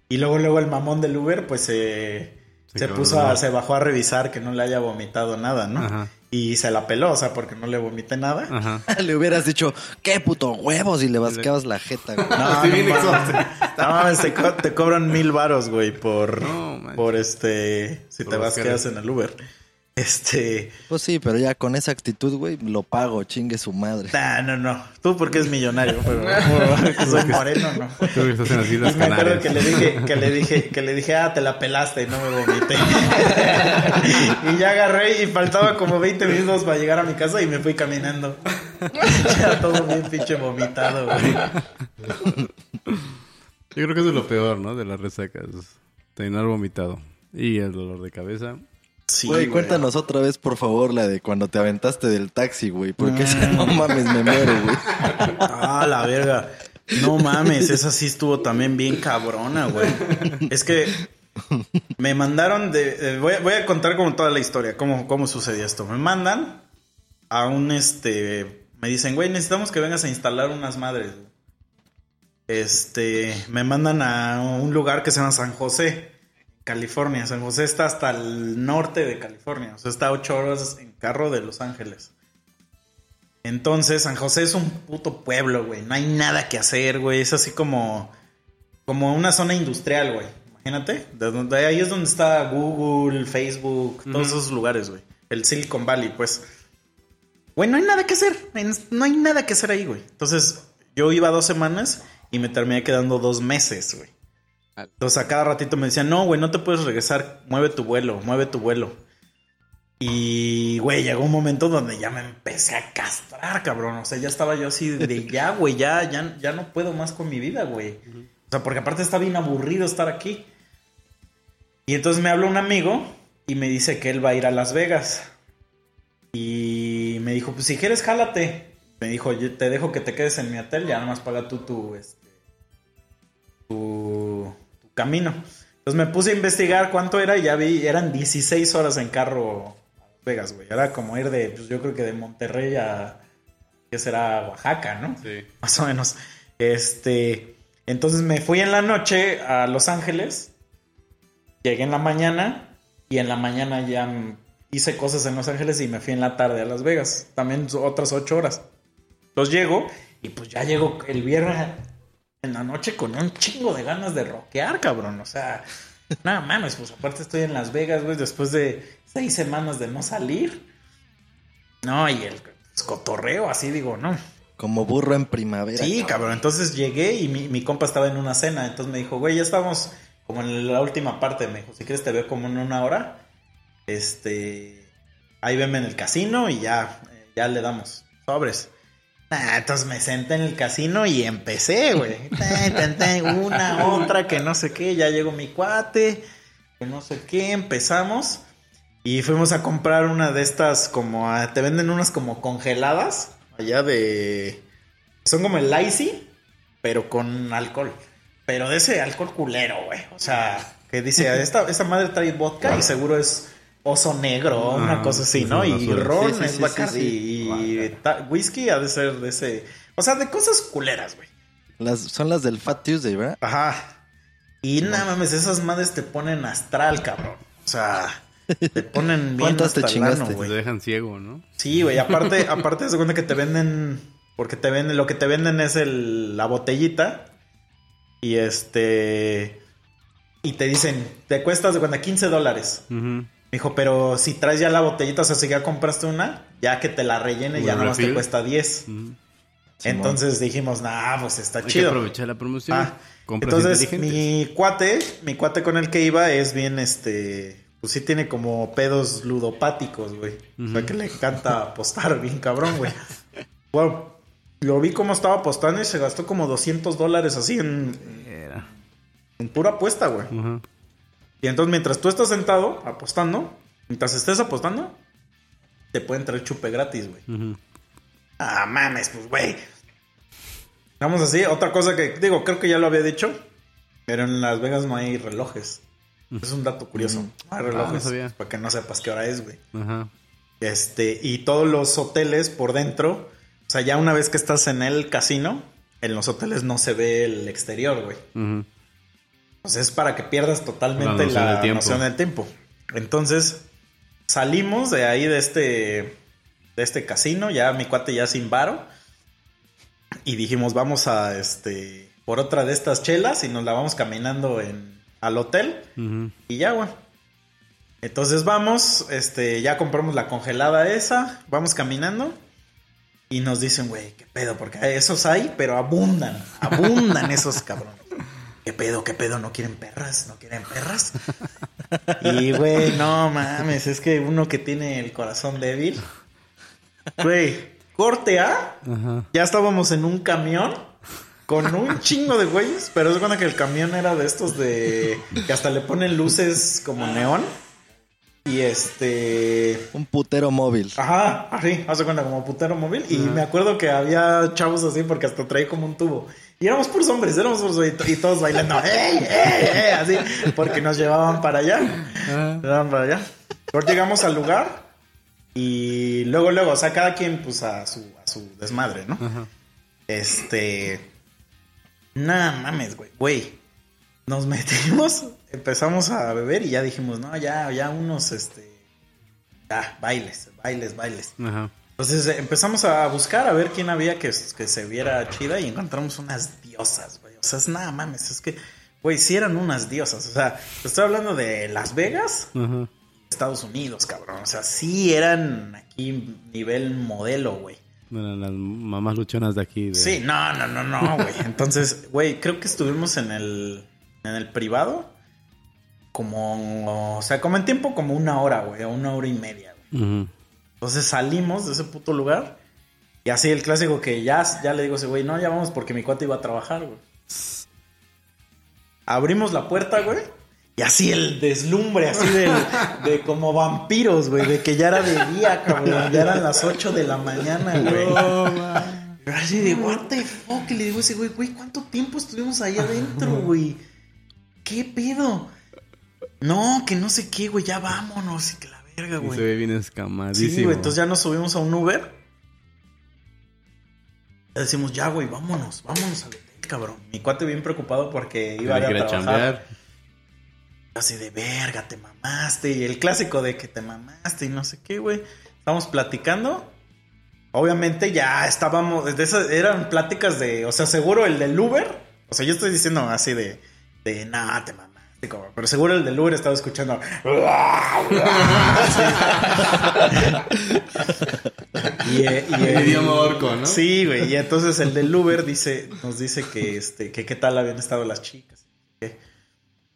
Y luego, luego el mamón del Uber, pues se, Se puso a, se bajó a revisar que no le haya vomitado nada, ¿no? Ajá. Y se la peló, o sea, porque no le vomité nada. Ajá. Le hubieras dicho, qué puto huevos, y le basqueabas la jeta, güey. No, Sí, no mames. No mames, te, co- te cobran mil varos, güey, por, No, por este, si Por te basqueas en el Uber. Este, Pues sí, pero ya con esa actitud, güey, lo pago, chingue su madre. nah, no, no, tú porque es millonario, pero soy moreno, no. Creo que estás en las Islas Y me acuerdo que le dije, que le dije, que le dije, ah, te la pelaste y no me vomité. y ya agarré y faltaba como 20 minutos para llegar a mi casa y me fui caminando. ya todo bien pinche vomitado, güey. Yo creo que eso es lo peor, ¿no? De las resacas. Terminar vomitado. Y el dolor de cabeza. Sí, Güey, güey. cuéntanos otra vez, por favor, la de cuando te aventaste del taxi, güey. Porque esa no mames, me muero, güey. Ah, la verga. No mames, esa sí estuvo también bien cabrona, güey. Es que me mandaron de... eh, voy, a- voy a contar como toda la historia, cómo, cómo sucedió esto. Me mandan a un este... Me dicen, güey, necesitamos que vengas a instalar unas madres. Este... Me mandan a un lugar que se llama San José, California. San José está hasta el norte de California. O sea, está a ocho horas en carro de Los Ángeles. Entonces, San José es un puto pueblo, güey. No hay nada que hacer, güey. Es así como, como una zona industrial, güey. Imagínate. De donde, ahí es donde está Google, Facebook, todos esos lugares, güey. El Silicon Valley, pues. Güey, no hay nada que hacer. No hay nada que hacer ahí, güey. Entonces, yo iba dos semanas y me terminé quedando dos meses, güey. Entonces, a cada ratito me decían, no, güey, no te puedes regresar. Mueve tu vuelo, mueve tu vuelo. Y, güey, llegó un momento donde ya me empecé a castrar, cabrón. O sea, ya estaba yo así de ya, güey, ya, ya, ya no puedo más con mi vida, güey. O sea, porque aparte está bien aburrido estar aquí. Y entonces me habló un amigo y me dice que él va a ir a Las Vegas. Y me dijo, pues si quieres, jálate. Me dijo, yo te dejo que te quedes en mi hotel, ya nomás paga tú tu, este, tu camino. Entonces me puse a investigar cuánto era y ya vi, eran 16 horas en carro a Las Vegas, güey. Era como ir de, pues yo creo que de Monterrey a, ¿qué será? Oaxaca, ¿no? Sí. Más o menos. Este, entonces me fui en la noche a Los Ángeles. Llegué en la mañana y en la mañana ya hice cosas en Los Ángeles y me fui en la tarde a Las Vegas. También otras ocho horas. Entonces llego y pues ya llego el viernes en la noche con un chingo de ganas de rockear, cabrón. O sea, nada mames, pues aparte estoy en Las Vegas, güey, después de seis semanas de no salir. No, y el cotorreo, así digo, no. Como burro en primavera. Sí, cabrón. Entonces llegué y mi, mi compa estaba en una cena. Entonces me dijo, güey, ya estamos como en la última parte. Me dijo, si quieres te veo como en una hora. Este. Ahí venme en el casino y ya, eh, ya le damos sobres. Ah, entonces me senté en el casino y empecé, güey. Una, otra, que no sé qué. Ya llegó mi cuate, que no sé qué. Empezamos y fuimos a comprar una de estas como... te venden unas como congeladas allá de... Son como el Icy, pero con alcohol. Pero de ese alcohol culero, güey. O sea, que dice, esta, esta madre trae vodka y seguro es oso negro, una Ah, cosa así, ¿no? Y ron Sí, sí, es sí, Bacardi y ta- whisky ha de ser de ese... O sea, de cosas culeras, güey. Las, son las del Fat Tuesday, ¿verdad? Ajá. Y nada mames, esas madres te ponen astral, cabrón. O sea, te ponen bien ¿Cuántas te chingaste? güey. Te dejan ciego, ¿no? Sí, güey, aparte, aparte se cuenta que te venden, porque te venden, lo que te venden es el, la botellita y este, y te dicen, te cuestas de cuenta 15 dólares. Me dijo, pero si traes ya la botellita, o sea, si ya compraste una, ya que te la rellene, ¿Un ya nada más te cuesta 10. Ujú. Entonces dijimos, nah, pues está Hay que chido. aprovechar la promoción. Ah, entonces mi cuate, mi cuate con el que iba es bien, este, pues sí tiene como pedos ludopáticos, güey. O sea que le encanta apostar bien cabrón, güey. Bueno, lo vi como estaba apostando y se gastó como 200 dólares así en, Era. en pura apuesta, güey. Ajá. Y entonces mientras tú estás sentado apostando, mientras estés apostando, te pueden traer chupe gratis, güey. Ah, mames, pues, güey. Vamos así, otra cosa que digo, creo que ya lo había dicho, pero en Las Vegas no hay relojes. Es un dato curioso. No hay relojes. Ah, no sabía. Para que no sepas qué hora es, güey. Ajá. Este, y todos los hoteles por dentro, o sea, ya una vez que estás en el casino, en los hoteles no se ve el exterior, güey. Ujú. Pues es para que pierdas totalmente La noción la del tiempo. noción del tiempo. Entonces, salimos de ahí de este de este casino, ya mi cuate ya sin varo. Y dijimos, vamos a este por otra de estas chelas y nos la vamos caminando en al hotel y ya, güey. Entonces vamos, este, ya compramos la congelada esa, vamos caminando y nos dicen, güey, qué pedo, porque esos hay, pero abundan, abundan esos cabrones. ¿Qué pedo, qué pedo? ¿No quieren perras? ¿No quieren perras? Y, güey, no mames, es que uno que tiene el corazón débil. Güey, corte A, ya estábamos en un camión con un chingo de güeyes, pero es cuenta que el camión era de estos de que hasta le ponen luces como neón. Y este. Un putero móvil. Ajá, así, hace cuenta como putero móvil. Y me acuerdo que había chavos así porque hasta traía como un tubo. Y éramos puros hombres, éramos puros hombres y todos bailando. ¡Ey, ey, ey! Así, porque nos llevaban para allá. Nos llevaban para allá. Llegamos al lugar y luego, luego, o sea, cada quien pues a su, a su desmadre, ¿no? Ajá. Este. Nada mames, güey. Güey. Nos metimos, empezamos a beber y ya dijimos, no, ya, ya unos, este. Ya, bailes, bailes, bailes. Ajá. Entonces eh, empezamos a buscar a ver quién había que, que se viera chida y encontramos unas diosas, güey. O sea, es nada mames, es que, güey, sí eran unas diosas. O sea, te estoy hablando de Las Vegas, Ajá. Estados Unidos, cabrón. O sea, sí eran aquí nivel modelo, güey. Eran las mamás luchonas de aquí. de- Sí, no, no, no, no, güey. Entonces, güey, creo que estuvimos en el, en el privado como, o sea, como en tiempo como una hora, güey, o una hora y media, güey. Ujú. Entonces salimos de ese puto lugar y así el clásico que ya, ya le digo a ese güey, no, ya vamos porque mi cuate iba a trabajar, güey. Abrimos la puerta, güey. Y así el deslumbre, así del- de, como vampiros, güey, de que ya era de día, cabrón. Ya eran las 8 de la mañana, güey. Pero así de, what the fuck? Y le digo a ese güey, güey, ¿cuánto tiempo estuvimos ahí adentro, güey? ¿Qué pedo? No, que no sé qué, güey, ya vámonos y la verga, Y güey. se ve bien Sí, escamadísimo. güey, entonces ya nos subimos a un Uber. Le decimos, ya, güey, vámonos, vámonos al hotel, cabrón. Mi cuate bien preocupado porque iba a ir a trabajar. chambear. Así de verga, te mamaste. Y el clásico de que te mamaste y no sé qué, güey. Estamos platicando. Obviamente ya estábamos. De esas, eran pláticas de. O sea, seguro el del Uber. O sea, yo estoy diciendo así de. De nada, te mamaste. Pero seguro el del Uber estaba escuchando. y, eh, y El idioma orco, ¿no? Sí, güey. Y entonces el del Uber dice, nos dice que este, que qué tal habían estado las chicas.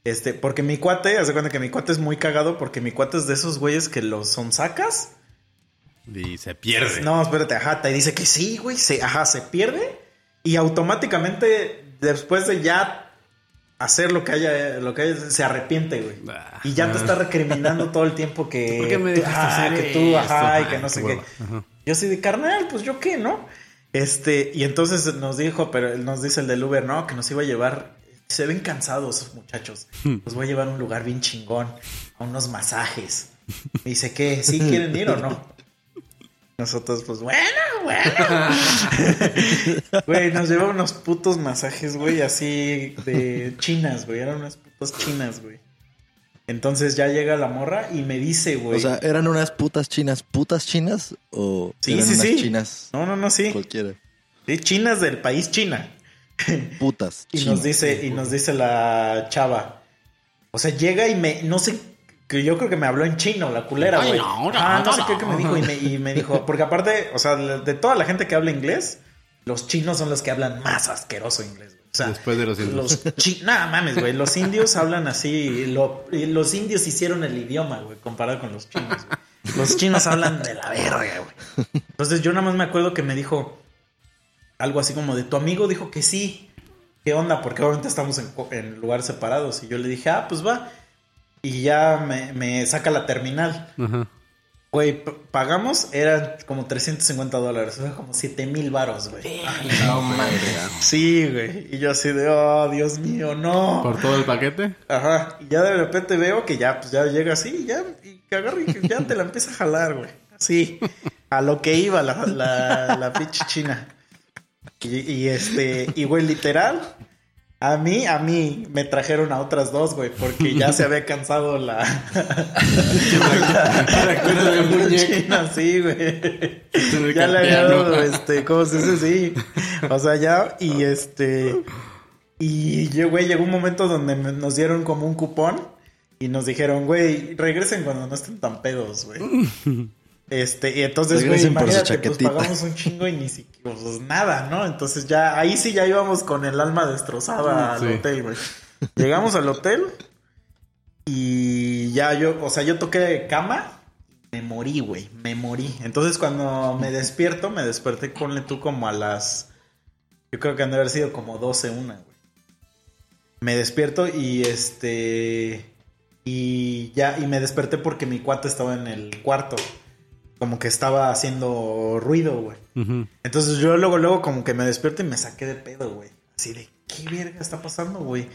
Este, porque mi cuate, hace cuenta que mi cuate es muy cagado porque mi cuate es de esos güeyes que los son sacas. Y se pierde. No, espérate, ajá, te dice que sí, güey, se, ajá, se pierde y automáticamente después de ya hacer lo que haya, lo que haya, se arrepiente, güey. Ah. Y ya te está recriminando todo el tiempo que, ¿Por qué me dejaste hacer que tú, ajá, y que no Ay, sé qué. Ajá. Yo así de carnal, pues yo qué, ¿no? Este, y entonces nos dijo, pero nos dice el del Uber, no, que nos iba a llevar. Se ven cansados esos muchachos. Los voy a llevar a un lugar bien chingón, a unos masajes. Me dice, ¿qué? ¿Sí quieren ir o no? Nosotros, pues, bueno, bueno. Güey, nos lleva unos putos masajes, güey, así de chinas, güey. Eran unas putas chinas, güey. Entonces ya llega la morra y me dice, güey. O sea, ¿eran unas putas chinas, putas chinas? ¿O Sí, eran sí, unas sí. chinas no, no, no, sí. cualquiera? Sí, chinas del país China. Putas. Y chinas. nos dice, y nos dice la chava. O sea, llega y me, no sé, que yo creo que me habló en chino, la culera, güey. no, no, ah, no, no, sé qué que me dijo y me, y me dijo, porque aparte, o sea, de toda la gente que habla inglés, los chinos son los que hablan más asqueroso inglés, güey. O sea, Después de los indios. los chi- nada mames, güey. Los indios hablan así. lo- los indios hicieron el idioma, güey, comparado con los chinos. güey. Los chinos hablan de la verga, güey. Entonces yo nada más me acuerdo que me dijo algo así como de tu amigo dijo que sí. ¿Qué onda? Porque obviamente estamos en, en lugares separados. Y yo le dije, ah, pues va. Y ya me, me saca la terminal. Ajá. Güey, pagamos, eran como 350 dólares. O sea, como 7 mil varos, güey. No mames. Sí, güey. Y yo así de, oh, Dios mío, no. ¿Por todo el paquete? Ajá. Y ya de repente veo que ya, pues ya llega así, y ya, y que agarra y que ya te la empieza a jalar, güey. Así. A lo que iba la, la, la pinche china. Y, y este, y güey, literal. A mí, a mí me trajeron a otras dos, güey, porque ya se había cansado la. la, la china, sí, güey. Ya le había dado, este, ¿cómo se dice? Sí. O sea, ya, y este. Y yo, güey, llegó un momento donde me- nos dieron como un cupón y nos dijeron, güey, regresen cuando no estén tan pedos, güey. Este, y entonces, güey, imagínate, pues pagamos un chingo y ni siquiera, pues nada, ¿no? Entonces ya, ahí sí ya íbamos con el alma destrozada Sí. al hotel, güey. Llegamos al hotel y ya yo, o sea, yo toqué cama, me morí, güey, me morí. Entonces cuando me despierto, me desperté, ponle tú como a las, yo creo que han de haber sido como 12, una, güey. Me despierto y este, y ya, y me desperté porque mi cuate estaba en el cuarto. Como que estaba haciendo ruido, güey. Entonces yo luego, luego como que me despierto y me saqué de pedo, güey. Así de, ¿qué verga está pasando, güey?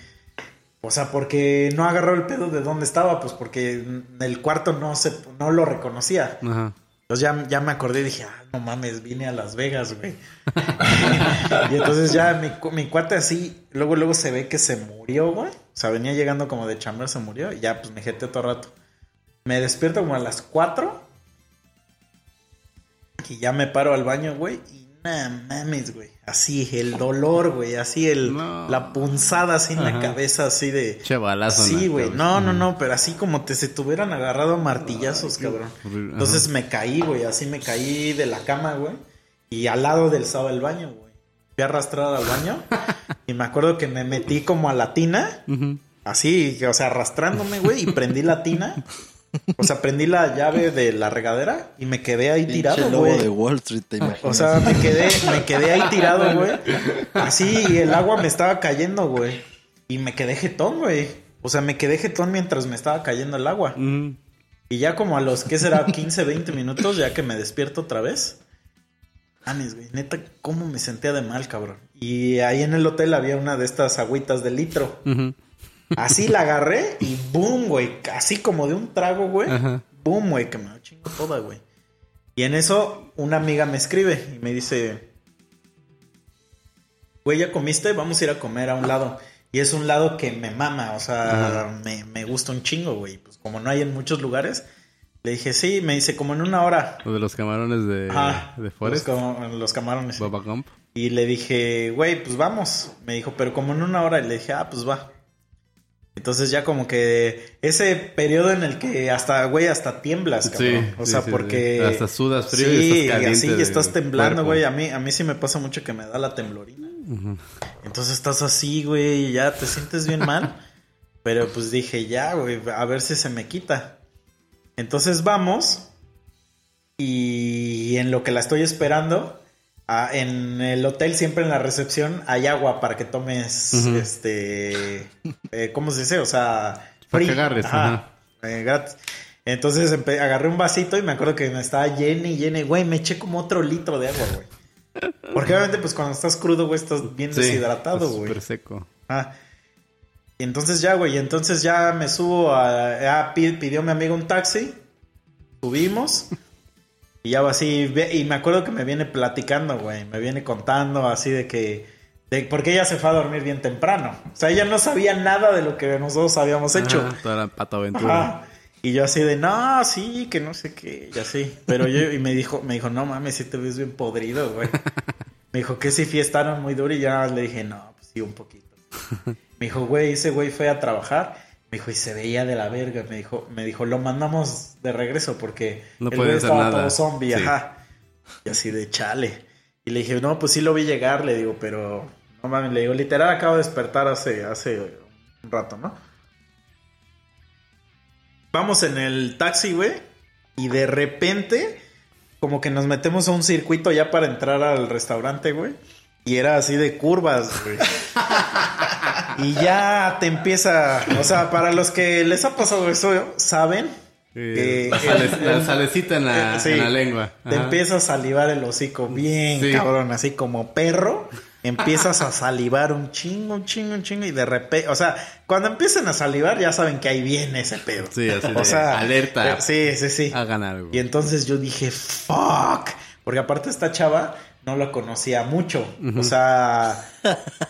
O sea, porque no agarró el pedo de dónde estaba, pues porque en el cuarto no se, no lo reconocía. Ajá. Entonces ya, ya me acordé y dije, ah, no mames, vine a Las Vegas, güey. y entonces ya mi, mi cuate así, luego, luego se ve que se murió, güey. O sea, venía llegando como de chamber, se murió. Y ya, pues me jeté todo rato. Me despierto como a las 4. Y ya me paro al baño, güey. Y nada mames, güey. Así, el dolor, güey. Así, el, No. la punzada así en la cabeza, así de... Che balazo. Sí, güey. No, no, no, pero así como te se tuvieran agarrado a martillazos, cabrón. horrible. Entonces me caí, güey. Así me caí de la cama, güey. Y al lado del estaba el baño, güey. Fui arrastrado al baño. y me acuerdo que me metí como a la tina. Así, o sea, arrastrándome, güey. Y prendí la tina. O sea, prendí la llave de la regadera. Y me quedé ahí Pinche tirado, güey. de Wall Street, te imaginas. O sea, me quedé, me quedé ahí tirado, güey. Así, y el agua me estaba cayendo, güey. Y me quedé jetón, güey. O sea, me quedé jetón mientras me estaba cayendo el agua. Y ya como a los, ¿qué será? 15, 20 minutos, ya que me despierto otra vez. Mames, güey, neta, cómo me sentía de mal, cabrón. Y ahí en el hotel había una de estas agüitas de litro. Ujú. Así la agarré y boom, güey. Así como de un trago, güey. Ajá. Boom, güey, que me la chingo toda, güey. Y en eso una amiga me escribe y me dice, güey, ¿ya comiste? Vamos a ir a comer a un lado. Y es un lado que me mama, o sea, me, me gusta un chingo, güey. Pues como no hay en muchos lugares, le dije, sí, me dice, como en una hora. Lo de los camarones de, Ajá, de los, Forest. cam- los camarones. Baba Gump. Y le dije, güey, pues vamos. Me dijo, pero como en una hora. Y le dije, ah, pues va. Entonces ya como que ese periodo en el que hasta, güey, hasta tiemblas, cabrón. Sí, o sí, sea, sí, porque... sí. Hasta sudas frío y sí, estás caliente así del estás temblando, güey. A mí, a mí sí me pasa mucho que me da la temblorina. Entonces estás así, güey, y ya te sientes bien mal. Pero pues dije, ya, güey, a ver si se me quita. Entonces vamos. Y en lo que la estoy esperando, ah, en el hotel, siempre en la recepción, hay agua para que tomes, este, eh, ¿cómo se dice? O sea, Para free. que agarres, Ajá, eh, gratis. Entonces agarré un vasito y me acuerdo que me estaba lleno y lleno. Güey, me eché como otro litro de agua, güey. Porque obviamente, pues cuando estás crudo, güey, estás bien Sí, deshidratado, es güey. Súper seco. Ah. Y entonces ya, güey, y entonces ya me subo a... Pi- pidió mi amigo un taxi, subimos, y ya va así, y me acuerdo que me viene platicando, güey, me viene contando así de que... De, porque ella se fue a dormir bien temprano. O sea, ella no sabía nada de lo que nosotros habíamos hecho. Ajá, toda la pata aventura. Ajá. Y yo así de, no, sí, que no sé qué, y así. Pero yo, y me dijo, me dijo, no mames, si te ves bien podrido, güey. Me dijo que si fiestaron muy duro y ya le dije, no, pues sí, un poquito. Me dijo, güey, ese güey fue a trabajar. Me dijo, y se veía de la verga. Me dijo, me dijo, lo mandamos de regreso porque No el puede hacer estaba nada. todo zombie, Sí. ajá. Y así de chale. Y le dije, no, pues sí lo vi llegar, le digo, pero no mames, le digo, literal acabo de despertar hace, hace un rato, ¿no? Vamos en el taxi, güey, y de repente, como que nos metemos a un circuito ya para entrar al restaurante, güey. Y era así de curvas, güey. y ya te empieza, o sea, para los que les ha pasado eso, saben que la, sale- el- la el- salecita en la, eh, sí, en la lengua. Te empieza a salivar el hocico bien, Sí. cabrón, así como perro. Empiezas a salivar un chingo, un chingo, un chingo. Y de repente, o sea, cuando empiecen a salivar, ya saben que ahí viene ese pedo. Sí, así o sea, alerta. eh, Sí, sí, sí. Hagan algo. Y entonces yo dije, fuck. Porque aparte esta chava no la conocía mucho. O sea,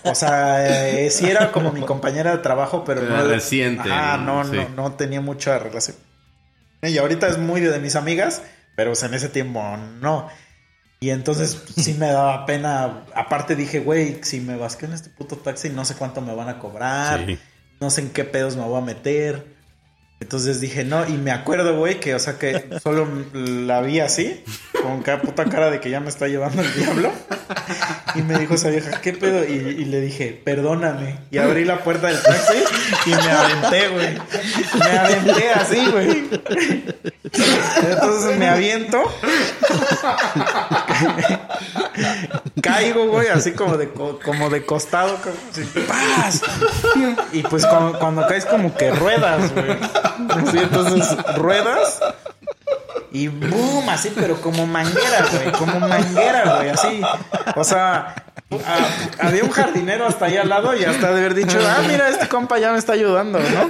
o sea, eh, sí era como mi compañera de trabajo, pero no reciente, Ah, no, sí. no, no tenía mucha relación. Y ahorita es muy de mis amigas, pero en ese tiempo no. Y entonces sí me daba pena. Aparte dije, güey, si me vasqueo en este puto taxi, no sé cuánto me van a cobrar. Sí. No sé en qué pedos me voy a meter. Entonces dije, no, y me acuerdo, güey, que, o sea, que solo la vi así, con cada puta cara de que ya me está llevando el diablo. Y me dijo esa vieja, ¿qué pedo? Y, y le dije, perdóname. Y abrí la puerta del taxi y me aventé, güey. Me aventé así, güey. Entonces me aviento. Caigo, güey, así como de, co- como de costado, así, ¡paz! Y pues cuando, caes como que ruedas, güey. Así, entonces ruedas y boom, así, pero como manguera, güey, como manguera, güey, así. O sea, había un jardinero hasta allá al lado y hasta de haber dicho, ah, mira, este compa ya me está ayudando, ¿no?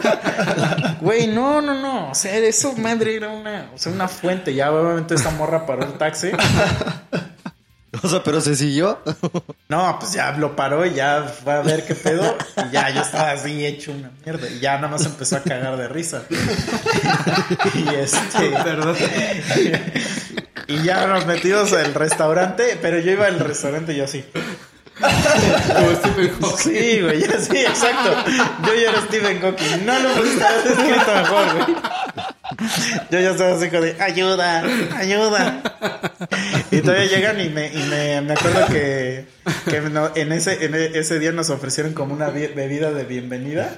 Güey, no, no, no. O sea, eso, madre, era una, o sea, una fuente. Ya, obviamente, esta morra paró el taxi. O sea, pero se siguió. No, pues ya lo paró y ya fue a ver qué pedo. Y ya yo estaba así hecho una mierda. Y ya nada más empezó a cagar de risa. y este. Perdón. y ya nos metimos al restaurante. Pero yo iba al restaurante y yo así. Como Stephen Hawking. Sí, güey, sí, exacto. Yo ya era Stephen Hawking. No lo pudiste haber escrito mejor, güey. Yo ya estaba así como ayuda, ayuda. Y todavía llegan y me, y me, me acuerdo que, que no- en, ese, en e- ese día nos ofrecieron como una bi- bebida de bienvenida.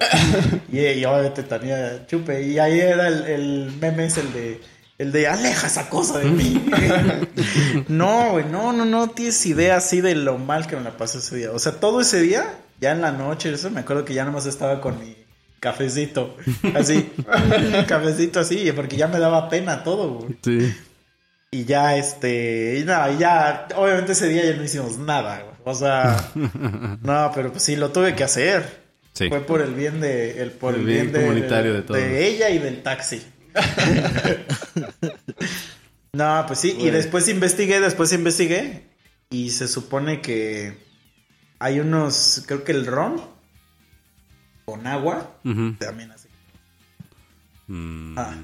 Y, y obviamente tenía chupe. Y ahí era el, el meme es el de el de aleja esa cosa de mí. no, güey, no, no, no tienes idea así de lo mal que me la pasé ese día. O sea, todo ese día, ya en la noche, eso me acuerdo que ya nomás estaba con mi cafecito, así, cafecito así, porque ya me daba pena todo, güey. Sí. Y ya, este, y nada, y ya, obviamente ese día ya no hicimos nada, güey. O sea, no, pero pues sí, lo tuve que hacer. Sí. Fue por el bien de, el, por El el bien bien, de, comunitario de todos. de ella y del taxi. No, pues sí, y después investigué, después investigué y se supone que hay unos, creo que el ron con agua también hace. Mm. Ah.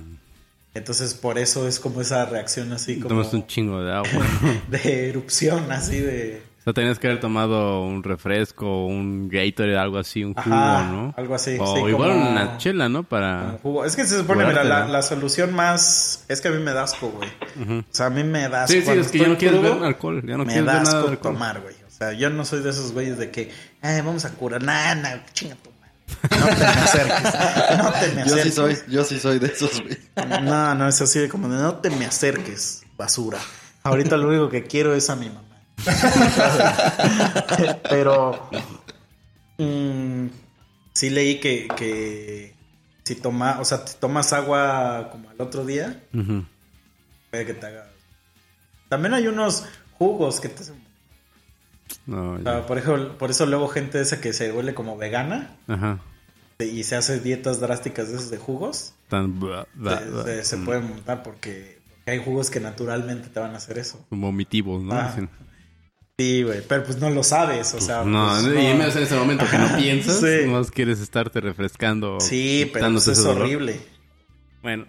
Entonces por eso es como esa reacción así como Tomas un chingo de agua. de erupción, así de o sea, tenías que haber tomado un refresco, un Gatorade, algo así, un jugo, Ajá, ¿no? algo así, O sí, igual como- una chela, ¿no? Para... como jugo. Es que se supone, mira, la, ¿no? la solución más es que a mí me da asco, güey. O sea, a mí me da asco. Sí, sí, Cuando es que ya no quieres crudo, ver alcohol, ya no me quieres da ver nada de asco alcohol. tomar, güey. O sea, yo no soy de esos güeyes de que, "Ay, vamos a curar. Nah, nah, chinga tu madre. No te me acerques. No te me Yo acerques. sí soy, yo sí soy de esos, güey. No, no, es así de como de no te me acerques, basura. Ahorita lo único que quiero es a mi mamá. Pero mm, sí leí que, que si toma, o sea, si tomas agua como al otro día, puede que te haga. También hay unos jugos que te hacen. No, o ya. sea, por ejemplo, por eso luego gente esa que se vuelve como vegana Ajá. y se hace dietas drásticas de esos de jugos. Tan... bla, bla, se, bla. se- se pueden montar porque, porque hay jugos que naturalmente te van a hacer eso. Vomitivos, ¿no? Ah. Sí, güey, pero pues no lo sabes, o sea. no, pues, y menos en ese momento que no piensas, Sí. más quieres estarte refrescando. Sí, pero pues, es dolor. horrible. Bueno.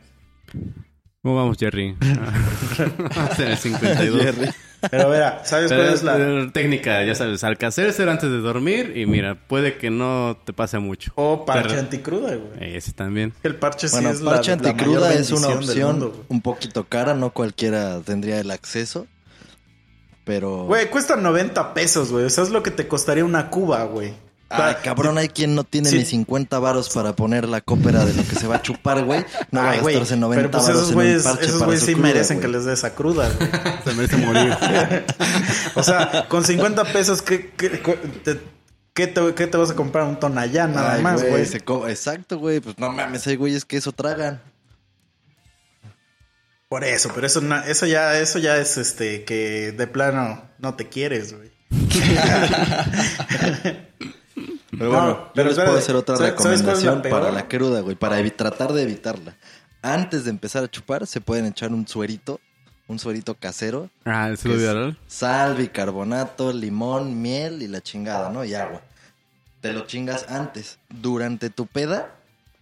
¿Cómo vamos, Jerry? Vamos en el 52. Jerry. Pero mira, ¿sabes Pero cuál es la...? la técnica, ya sabes, alcacercer antes de dormir y mira, puede que no te pase mucho. O parche Pero- anticruda, güey. Ese también. El parche sí Bueno, es la- parche la, anticruda mayor es una opción mundo, un poquito cara, no cualquiera tendría el acceso. Pero. Güey, cuesta 90 pesos, güey. O sea, es lo que te costaría una cuba, güey. Ay, sea, cabrón, hay quien no tiene Sí. ni 50 varos para poner la cópera de lo que se va a chupar, güey. No va a gastarse 90 pero pues varos esos güeyes, esos güeyes sí cruda, merecen que les dé esa cruda, güey. Se merece morir. O sea, con 50 pesos, ¿qué, qué, te, qué te, qué te vas a comprar? Un tonallán nada Ay, más, güey. Exacto, güey. Pues no mames, hay güeyes que eso tragan. Por eso, pero eso, no- eso ya, eso ya es este, que de plano no te quieres, güey. Pero No, bueno, yo pero les puedo hacer otra ¿sabes- sabes cuál es la recomendación para la cruda, güey. Para tratar de evitarla. Antes de empezar a chupar, se pueden echar un suerito. Un suerito casero. ah, ¿se lo? Sal, bicarbonato, limón, miel y la chingada, ¿no? Y agua. Te lo chingas antes. Durante tu peda,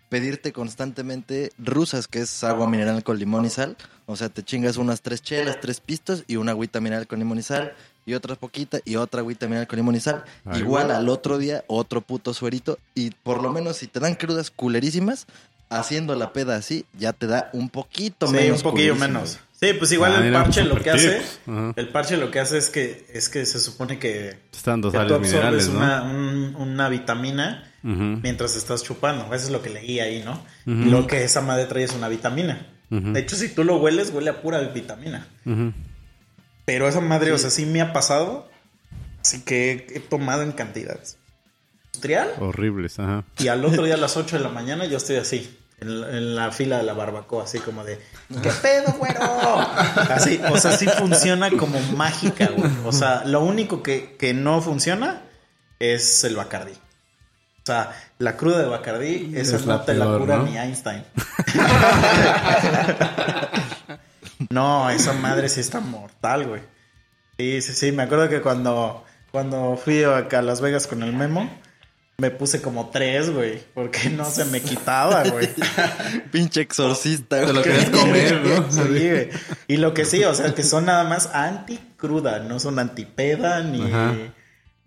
pedirte constantemente rusas, que es agua mineral con limón y sal. O sea, te chingas unas tres chelas, tres pistos y una agüita mineral con limón y sal. Y otra poquita y otra agüita mineral con limón y sal. Ay, Igual al otro día, otro puto suerito. Y por lo menos si te dan crudas culerísimas, haciendo la peda así, ya te da un poquito Sí, menos. un poquillo culerísimo, menos. Sí, pues igual Ah, el parche lo que hace. Ajá. el parche lo que hace es que, es que se supone que, están dos que tú sales absorbes minerales, ¿no? una, un- una vitamina Ujú. mientras estás chupando. Eso es lo que leí ahí, ¿no? Ujú. Y lo que esa madre trae es una vitamina. Ujú. De hecho, si tú lo hueles, huele a pura vitamina. Pero esa madre, o sea, sí me ha pasado. Así que he, tomado en cantidades. Industrial. Horribles, ajá. Y al otro día a las 8 de la mañana yo estoy así. En la, en la fila de la barbacoa, así como de ¿Qué pedo, güero? Así, o sea, sí funciona como mágica, güey. O sea, lo único que, que no funciona es el Bacardí. O sea, la cruda de Bacardí, esa Es no la te la cura ¿no? ni Einstein. no, esa madre sí está mortal, güey. Sí, sí, sí. Me acuerdo que cuando, cuando fui acá a Las Vegas con el Memo, me puse como tres, güey. Porque no se me quitaba, güey. Pinche exorcista, Te lo querías comer, ¿no? Sí, güey. Y lo que sí, o sea, que son nada más anticruda, no son antipeda ni, Ajá.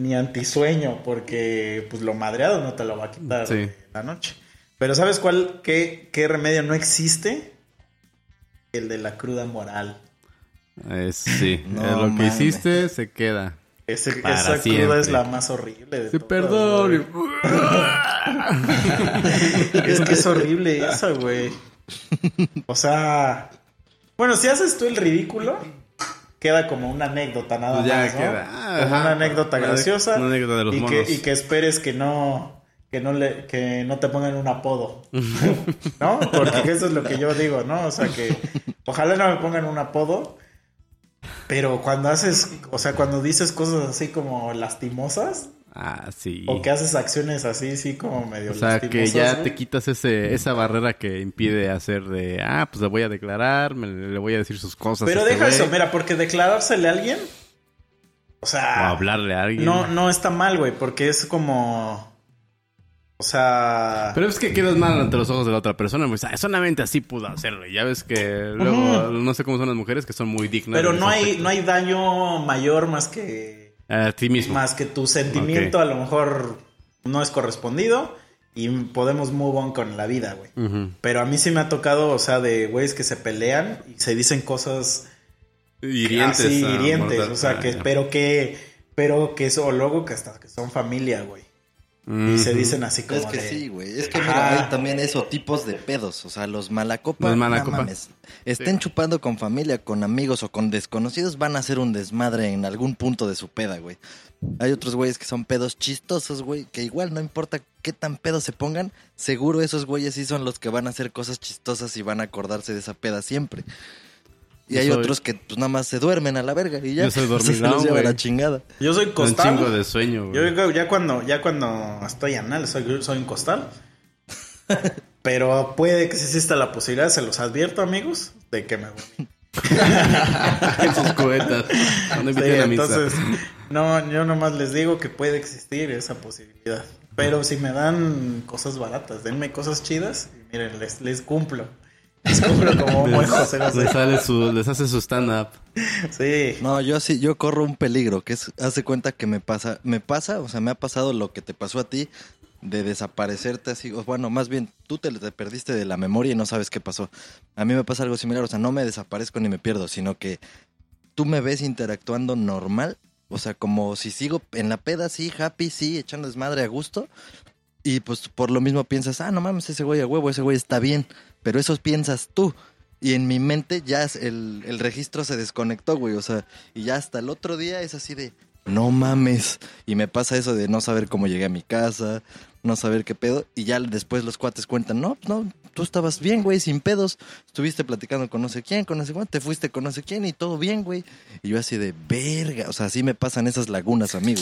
Ni antisueño, porque pues lo madreado no te lo va a quitar Sí. la noche. Pero ¿sabes cuál, qué, qué remedio no existe? El de la cruda moral. Sí, No Eh, lo que hiciste se queda. Ese- esa siempre. cruda es la más horrible de Sí, todas, perdón. Es que es horrible esa, güey. O sea, bueno, si haces tú el ridículo, queda como una anécdota nada Pues ya más, ¿no? queda. Como Ajá. una anécdota Una- graciosa. una anécdota de los y monos. que, y que esperes que no que no le que no te pongan un apodo. ¿No? Porque eso es lo que yo digo, ¿no? O sea, que ojalá no me pongan un apodo. Pero cuando haces, o sea, cuando dices cosas así como lastimosas, Ah, sí. O que haces acciones así, sí, como medio O sea, que ya te quitas ese, esa barrera que impide hacer de, ah, pues le voy a declarar, me- le voy a decir sus cosas. Pero este deja eso, mira, porque declarársele a alguien. O O sea. hablarle a alguien. No, no está mal, güey, porque es como. O sea. Pero es que quedas mal ante los ojos de la otra persona. Pues, solamente así pudo hacerlo. Ya ves que luego, no sé cómo son las mujeres, que son muy dignas. pero no hay, aspecto. no hay daño mayor más que. A ti mismo. Más que tu sentimiento a lo mejor no es correspondido. Y podemos move on con la vida, güey. Pero a mí sí me ha tocado, o sea, de güeyes que se pelean y se dicen cosas Hirientes. así, hirientes. O sea, ah, que, pero que, pero que eso, o luego que hasta que son familia, güey. Y se dicen así como Es que de- sí, güey. Es que Ajá. mira, hay también eso, tipos de pedos. O sea, los malacopa. Los no malacopa. mames. Estén chupando con familia, con amigos o con desconocidos, van a hacer un desmadre en algún punto de su peda, güey. Hay otros güeyes que son pedos chistosos, güey, que igual no importa qué tan pedos se pongan, seguro esos güeyes sí son los que van a hacer cosas chistosas y van a acordarse de esa peda siempre. Y Yo hay soy- otros que pues nada más se duermen a la verga y ya. Yo soy O sea, se dormilón, los lleva güey. la chingada. Yo soy Un costal. chingo de sueño, Yo güey. ya cuando, ya cuando estoy anal, soy, soy un costal. Pero puede que exista la posibilidad, se los advierto, amigos, de que me voy. en sus cubetas. Cuando Sí, inviten a misa. entonces, no, yo nomás les digo que puede existir esa posibilidad. Pero si me dan cosas baratas, denme cosas chidas y miren, les, les cumplo. Como José les, sale su, les hace su stand-up. Sí. No, yo sí, yo corro un peligro, que es, hace cuenta que me pasa, me pasa, o sea, me ha pasado lo que te pasó a ti, de desaparecerte así, o bueno, más bien, tú te, te perdiste de la memoria y no sabes qué pasó. A mí me pasa algo similar, o sea, no me desaparezco ni me pierdo, sino que tú me ves interactuando normal, o sea, como si sigo en la peda, sí, happy, sí, echando desmadre a gusto, y pues por lo mismo piensas, ah, no mames, ese güey a huevo, ese güey está bien, pero eso piensas tú. Y en mi mente ya el, el registro se desconectó, güey. O sea, y ya hasta el otro día es así de, no mames. Y me pasa eso de no saber cómo llegué a mi casa, no saber qué pedo. Y ya después los cuates cuentan, no, no, tú estabas bien, güey, sin pedos. Estuviste platicando con no sé quién, con no sé cuánto, te fuiste con no sé quién y todo bien, güey. Y yo así de, verga. O sea, así me pasan esas lagunas a mí.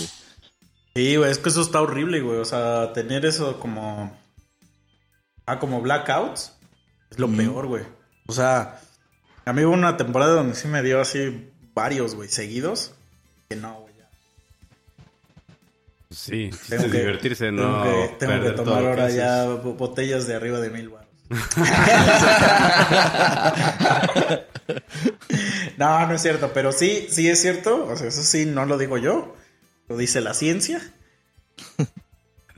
Sí, güey, es que eso está horrible, güey. O sea, tener eso como. Ah, como blackouts. Es lo peor, güey. O sea, a mí hubo una temporada donde sí me dio así varios, güey, seguidos. Que no, güey. ya. Sí, Tengo que- divertirse, tengo no que, tengo que tomar ahora ya bo- botellas de arriba de mil baros. no, no es cierto, pero sí, sí es cierto. O sea, eso sí, no lo digo yo. Lo dice la ciencia.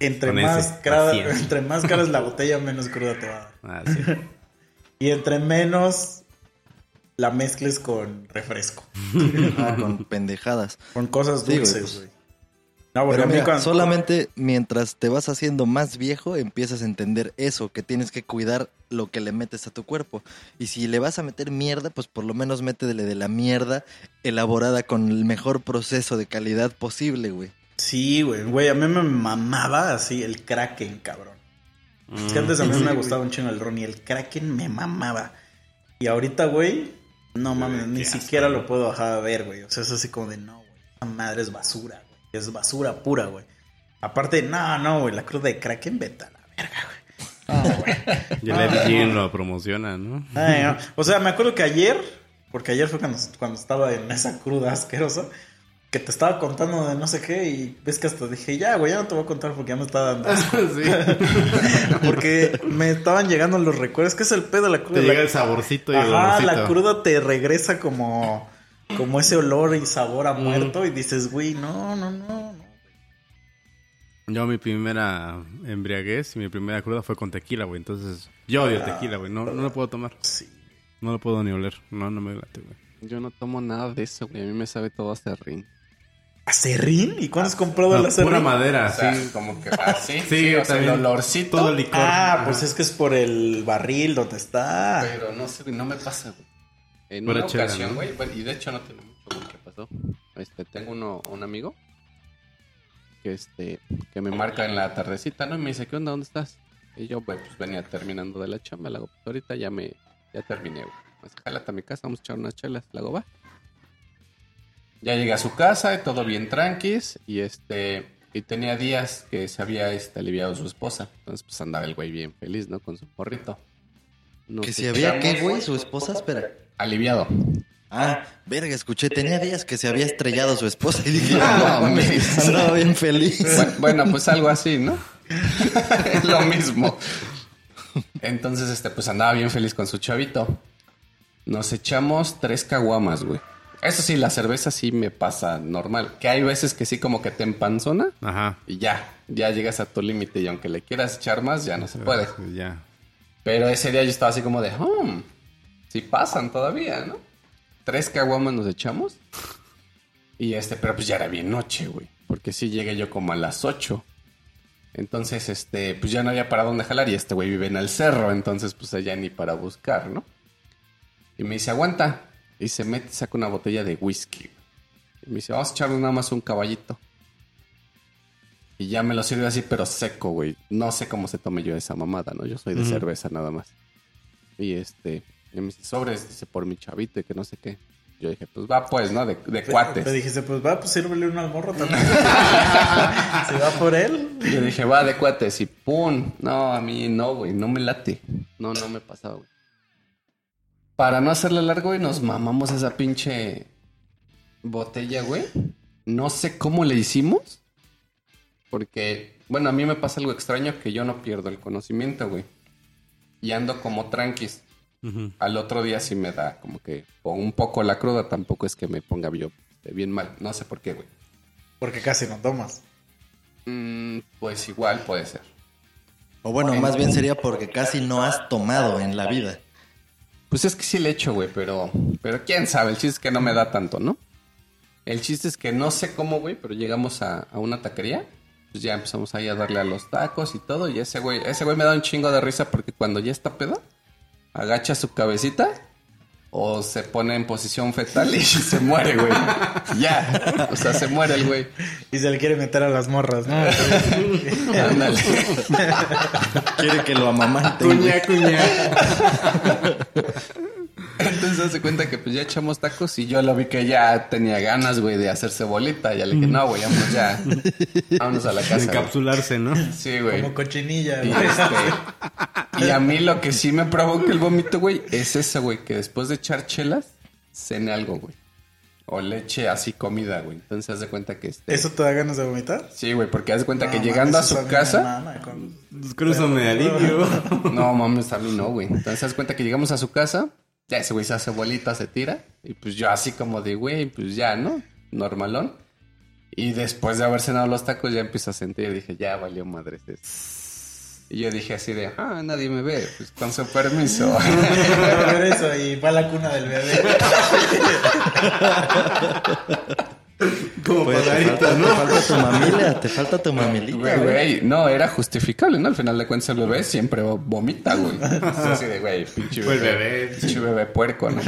Entre Con más, cara, entre más cara es la botella, menos cruda te va a dar. Ah, sí. Y entre menos la mezcles con refresco. Ah, con pendejadas. Con cosas güey, dulces, pues. güey. No, porque Pero mira, cuando- solamente mientras te vas haciendo más viejo, empiezas a entender eso, que tienes que cuidar lo que le metes a tu cuerpo. Y si le vas a meter mierda, pues por lo menos métele de la mierda elaborada con el mejor proceso de calidad posible, güey. Sí, güey, güey, a mí me mamaba así el Kraken, cabrón. Es que antes a mí Sí, me güey. gustaba un chingo el ron y el Kraken me mamaba. Y ahorita, güey, no mames, ni siquiera lo puedo bajar a ver, güey. O sea, es así como de, no, güey, esa madre es basura, güey. Es basura pura, güey. Aparte, no, no, güey, la cruda de Kraken, vete a la verga, güey. No, güey. Y el lo promociona, ¿no? Ay, no. O sea, me acuerdo que ayer, porque ayer fue cuando, cuando estaba en esa cruda asquerosa, que te estaba contando de no sé qué y ves que hasta dije, ya, güey, ya no te voy a contar porque ya me está dando asco. sí. Porque me estaban llegando los recuerdos. ¿Qué es el pedo de la cruda? Te llega el saborcito y el Ajá, olorcito. la cruda te regresa como, como ese olor y sabor a muerto y dices, güey, no, no, no. no. Yo mi primera embriaguez y mi primera cruda fue con tequila, güey. Entonces, yo odio tequila, güey. No, no lo puedo tomar. Sí. No lo puedo ni oler. No, no me late, güey. Yo no tomo nada de eso, güey. A mí me sabe todo a serrín. ¿Acerrín? ¿Y cuándo has comprado el acerrín? pura madera, O sea, sí. como que así. Sí, o sea, el olorcito. Todo el licor. Ah, Ajá. pues es que es por el barril donde está. Pero no sé, güey, no me pasa, güey. En una ocasión, ¿no? güey, bueno, y de hecho no tiene mucho con qué pasó. Este, tengo uno, un amigo que este, que me marca en la tardecita, ¿no? Y me dice, ¿qué onda? ¿Dónde estás? Y yo, güey, pues venía terminando de la chamba, le hago, pues ahorita ya me, ya terminé, güey. Pues jálate a mi casa, vamos a echar unas chelas, le hago, va. Ya llegué a su casa y todo bien tranquis, y este, Y tenía días que se había este, aliviado su esposa. Entonces, pues andaba el güey bien feliz, ¿no? Con su porrito. Nos Que si había qué, güey, su esposa, espera. Aliviado. Ah, verga, escuché, tenía días que se había estrellado su esposa y dije, No, no, andaba bien feliz. Bu- Bueno, pues algo así, ¿no? Es lo mismo. Entonces, este, pues andaba bien feliz con su chavito. Nos echamos tres caguamas, güey. Eso sí, la cerveza sí me pasa normal. Que hay veces que sí como que te empanzona Ajá. y ya, ya llegas a tu límite y aunque le quieras echar más, ya no se puede. Ya. Pero ese día yo estaba así como de, hmm, sí pasan todavía, ¿no? Tres caguamas nos echamos. Y este, pero pues ya era bien noche, güey. Porque sí llegué yo como a las ocho. Entonces, este, pues ya no había para dónde jalar y este güey vive en el cerro, entonces pues allá ni para buscar, ¿no? Y me dice, aguanta. Y se mete y saca una botella de whisky. Y me dice, vamos a echarle nada más un caballito. Y ya me lo sirve así, pero seco, güey. No sé cómo se tome yo esa mamada, ¿no? Yo soy de cerveza nada más. Y este, y me dice, sobres, dice, por mi chavito y que no sé qué. Yo dije, pues va pues, ¿no? De, de cuates. Te dijiste, pues va, pues sírvele un almorro también. si va por él. Yo dije, va de cuates y pum. No, a mí no, güey, no me late. No, no me pasaba, güey. Para no hacerle largo, güey, nos mamamos esa pinche botella, güey. No sé cómo le hicimos. Porque, bueno, a mí me pasa algo extraño que yo no pierdo el conocimiento, güey. Y ando como tranquis. Al otro día sí me da como que o un poco la cruda, tampoco es que me ponga yo bien mal. No sé por qué, güey. Porque casi no tomas. Mm, pues igual puede ser. O bueno, más bien sería porque casi no has tomado en la vida. Pues es que sí le echo, güey, pero, pero quién sabe, el chiste es que no me da tanto, ¿no? El chiste es que no sé cómo, güey, pero llegamos a, una taquería, pues ya empezamos ahí a darle a los tacos y todo, y ese güey, ese güey me da un chingo de risa porque cuando ya está pedo, agacha su cabecita o se pone en posición fetal y se muere, güey. Ya, o sea, se muere el güey. Y se le quiere meter a las morras, ¿no? Ándale. Quiere que lo amamanten. güey. Cuña, cuña. Entonces hace cuenta que pues ya echamos tacos y yo lo vi que ya tenía ganas, güey, de hacerse bolita. Ya le dije, no, güey, vámonos ya. Vámonos a la casa. güey". Encapsularse, ¿no? Sí, güey. Como cochinilla, Y, güey. este, y a mí lo que sí me provoca el vómito, güey, es eso, güey, que después de echar chelas, cene algo, güey. O leche así comida, güey. Entonces haz de cuenta que este... ¿Eso te da ganas de vomitar? Sí, güey, porque haz de cuenta que llegando a su casa... con- cruzame de alivio. No, mames, a mí no, güey. Entonces haz de cuenta que llegamos a su casa, ya ese güey se hace bolita, se tira. Y pues yo así como de, güey, pues ya, ¿no? Normalón. Y después de haber cenado los tacos ya empiezo a sentir, dije, ya valió madres esto. Y yo dije así de, ah, nadie me ve, pues con su permiso. Y va a la cuna del bebé. Como Pues, te, falta, ¿no? te falta tu mamila, te falta tu mamilita. Güey, güey. no, era justificable, ¿no? Al final de cuentas el bebé siempre vomita, güey. Es así de, güey, pinche el bebé. bebé. Pinche bebé puerco, ¿no?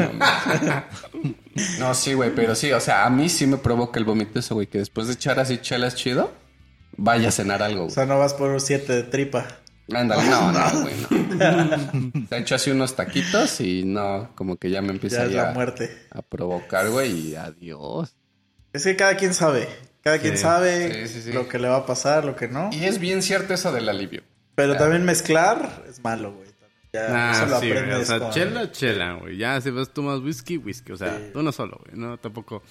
No, sí, güey, pero sí, o sea, a mí sí me provoca el vómito eso, güey, que después de echar así chelas chido, vaya a cenar algo, O güey. sea, no vas por un siete de tripa. Ándale, no, no, güey, no. Se ha hecho así unos taquitos y no, como que ya me empieza Ya es ya la muerte. a provocar, güey, y adiós. Es que cada quien sabe. Cada quien sabe Sí, sí, sí. lo que le va a pasar, lo que no. Y es bien cierto eso del alivio. Pero también mezclar es malo, güey. Ya Ah, eso lo sí, güey. O aprendes sea, con- chela, chela, güey. Ya si vas tomas whisky, whisky. O sea, uno solo, güey. No, tampoco.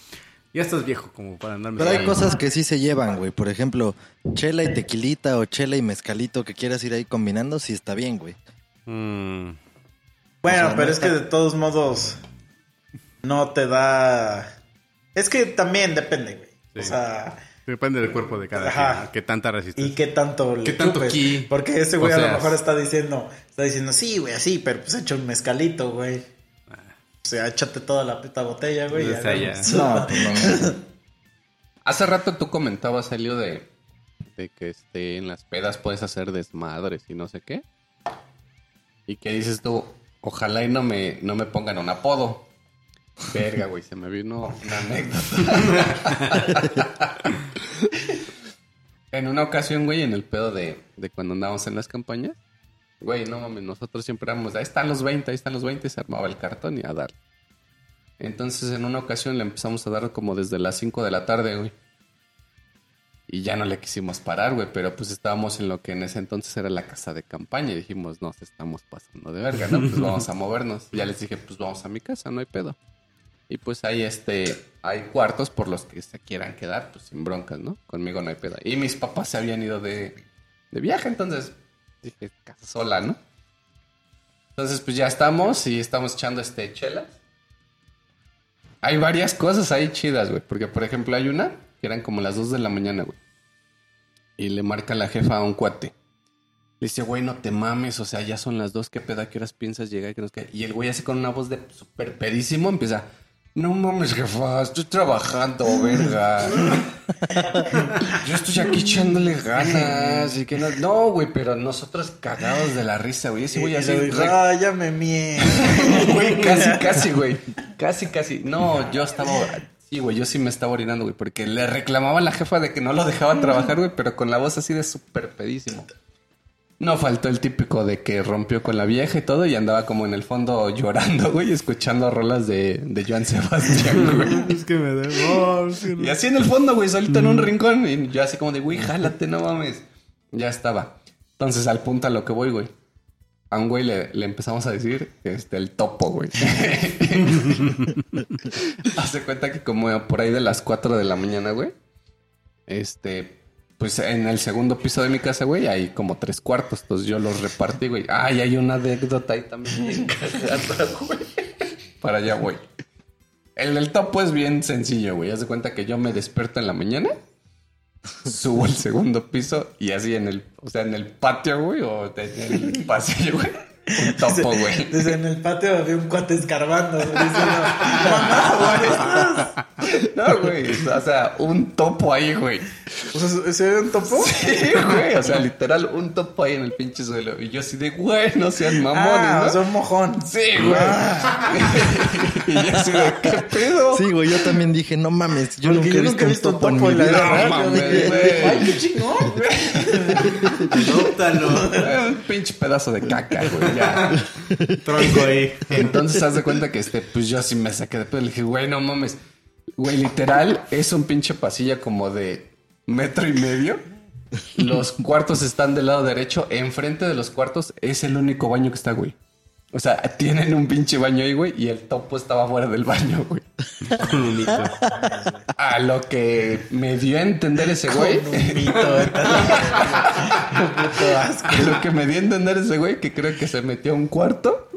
Ya estás viejo como para andarme. Pero hay cosas que sí se llevan, güey. Por ejemplo, chela y tequilita o chela y mezcalito que quieras ir ahí combinando, sí está bien, güey. Mm, Bueno, O sea, pero no es que de todos modos no te da... Es que también depende, güey. O sea, depende del cuerpo de cada Ajá. quien. ¿Qué tanta y resistencia? qué tanto le ¿Qué tanto chupes. ki? Porque ese güey O a lo mejor está diciendo, está diciendo, sí, güey, así, pero pues echa un mezcalito, güey. O sea, échate toda la puta botella, güey. O y sea, ya. No, pues no. Hace rato tú comentabas, Elio, de, de que este, en las pedas puedes hacer desmadres y no sé qué. Y que dices tú, ojalá y no me, no me pongan un apodo. Verga, güey, se me vino una anécdota. en una ocasión, güey, en el pedo de, de cuando andábamos en las campañas, güey, no mames, nosotros siempre éramos, ahí están los 20, ahí están los 20, se armaba el cartón y a dar. Entonces, en una ocasión le empezamos a dar como desde las 5 de la tarde, güey. Y ya no le quisimos parar, güey, pero pues estábamos en lo que en ese entonces era la casa de campaña y dijimos, nos estamos pasando de verga, ¿no? Pues vamos a movernos. Y ya les dije, pues vamos a mi casa, no hay pedo. Y pues ahí este, hay cuartos por los que se quieran quedar, pues sin broncas, ¿no? Conmigo no hay pedo. Y mis papás se habían ido de, de viaje, entonces dije, casa sola, ¿no? Entonces pues ya estamos y estamos echando este chelas. Hay varias cosas ahí chidas, güey. Porque, por ejemplo, hay una que eran como las 2 de la mañana, güey. Y le marca la jefa a un cuate. Le dice, güey, no te mames, o sea, ya son las 2, ¿qué pedo? ¿A qué horas piensas llegar? Que nos cae? Y el güey así con una voz de súper pedísimo empieza... No mames, jefa, estoy trabajando, verga. Yo estoy aquí echándole ganas y que no... No, güey, pero nosotros cagados de la risa, güey. Ese güey así... re- ah, ya me mié. Güey, casi, casi, güey. Casi, casi. No, yo estaba. Sí, güey, yo sí me estaba orinando, güey. Porque le reclamaba a la jefa de que no lo dejaba trabajar, güey, pero con la voz así de súper pedísimo. No faltó el típico de que rompió con la vieja y todo y andaba como en el fondo llorando, güey, escuchando rolas de, de Joan Sebastián, güey. Es que me no. Y así en el fondo, güey, solito en un rincón. Y yo así como de, güey, jálate, no mames. Ya estaba. Entonces, al punto a lo que voy, güey. A un güey le, le empezamos a decir, este, el topo, güey. Hace cuenta que como por ahí de las 4 de la mañana, güey. Este, pues en el segundo piso de mi casa, güey, hay como tres cuartos. Entonces yo los repartí, güey. Ay, hay una anécdota ahí también. Para allá, güey. El del topo es bien sencillo, güey. Haz de cuenta que yo me despierto en la mañana, subo al segundo piso y así en el, o sea, en el patio, güey, o en el pasillo, güey. Un topo, güey. Desde en el patio había un cuate escarbando. Diciendo, mamá, güey. No, güey. O sea, un topo ahí, güey. O sea, ¿ese era un topo? Sí, güey. O sea, literal, un topo ahí en el pinche suelo. Y yo así de, güey, no sean mamones, Ah, ¿no? o sea, un mojón. Sí, güey. y yo así de, ¿qué pedo? Sí, güey, yo también dije, no mames, yo Porque nunca he visto un topo en mi vida. No. Yo mames, güey. Ay, qué chingón, güey. Adóptalo. Un pinche pedazo de caca, güey. Ya. Tronco ahí. Entonces, haz de cuenta que este, pues yo así me saqué de pedo. Le dije, güey, no mames. Güey, literal, es un pinche pasillo como de metro y medio. Los cuartos están del lado derecho. Enfrente de los cuartos es el único baño que está, güey. O sea, tienen un pinche baño ahí, güey, y el topo estaba fuera del baño, güey. Con un hito. A lo que me dio a entender ese güey. Un mito, ¿eh? Puto asco. A lo que me dio a entender ese güey que creo que se metió a un cuarto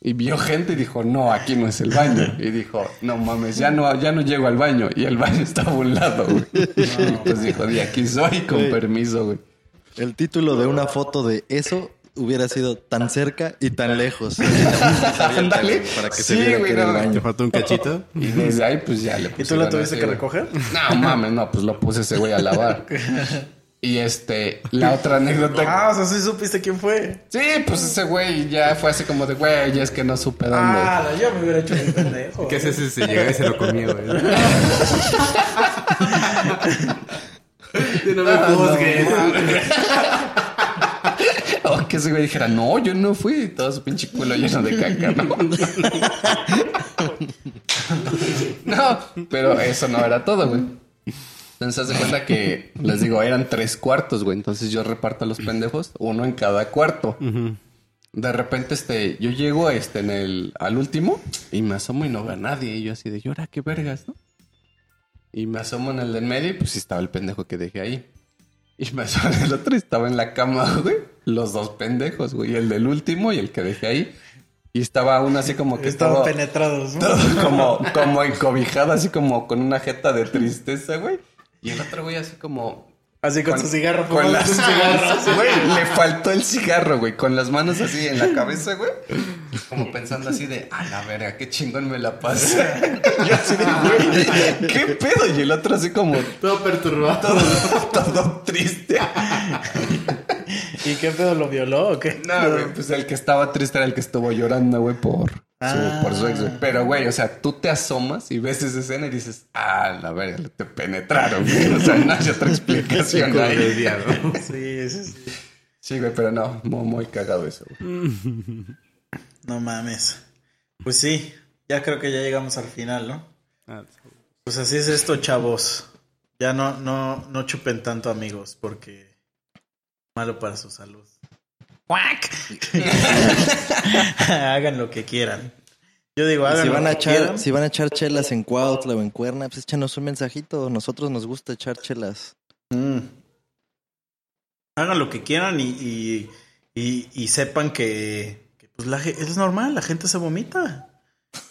y vio gente y dijo, no, aquí no es el baño. Y dijo, no mames, ya no, ya no llego al baño. Y el baño estaba a un lado, güey. Y pues dijo, de aquí soy, con Güey. permiso, güey. El título de una foto de eso hubiera sido tan cerca y tan lejos. Ándale. Para que Sí, se viera güey, que era el no. ¿Te baño. faltó un cachito? Y desde ahí, pues ya le ¿Y tú lo tuviste que recoger? No mames, no, pues lo puse ese güey a lavar. Y este, la otra anécdota. Ah, o sea, sí supiste quién fue. Sí, pues ese güey ya fue así como de, güey, ya es que no supe dónde. Ah, yo me hubiera hecho mi pendejo. ¿Qué haces si se llegaba y se lo comía, güey? no me juzgues. O que ese güey dijera, no, yo no fui. Todo su pinche culo lleno de caca, ¿no? no, pero eso no era todo, güey. Entonces, de cuenta que, les digo, eran tres cuartos, güey. Entonces yo reparto a los pendejos, uno en cada cuarto. De repente, este, yo llego este, en el, al último y me asomo y no veo a nadie. Y yo así de, llora, qué vergas, ¿no? Y me asomo en el del medio y pues estaba el pendejo que dejé ahí. Y me asomo en el otro y estaba en la cama, güey. Los dos pendejos, güey. El del último y el que dejé ahí. Y estaba uno así como que Estaban todo, penetrados, ¿no? todo como, como encobijado, así como con una jeta de tristeza, güey. Y el otro güey así como... Así con, su cigarro. Con las así. Güey, le faltó el cigarro, güey. Con las manos así en la cabeza, güey. Como pensando así de, a la verga, qué chingón me la pasé. Yo así de, güey, qué pedo. Y el otro así como Todo perturbado. todo, todo triste. ¿Y qué pedo lo violó o qué? No, güey, pues el que estaba triste era el que estuvo llorando, güey, por, su, por su ex, güey. Pero, güey, o sea, tú te asomas y ves esa escena y dices, ah, la verga, te penetraron, güey. O sea, no hay otra explicación ahí. Sí, sí, sí. Sí, güey, pero no, muy, muy cagado eso, güey. No mames. Pues sí, ya creo que ya llegamos al final, ¿no? Ah, Pues así es esto, chavos. Ya no, no, no chupen tanto amigos porque malo para su salud. ¡Cuac! Hagan lo que quieran. Yo digo, hagan si lo van a que echar, quieran. si van a echar chelas en Cuautla o en Cuerna, pues échanos un mensajito. Nosotros nos gusta echar chelas. Mm. Hagan lo que quieran y, y, y- y sepan que, que, pues la, es normal, la gente se vomita.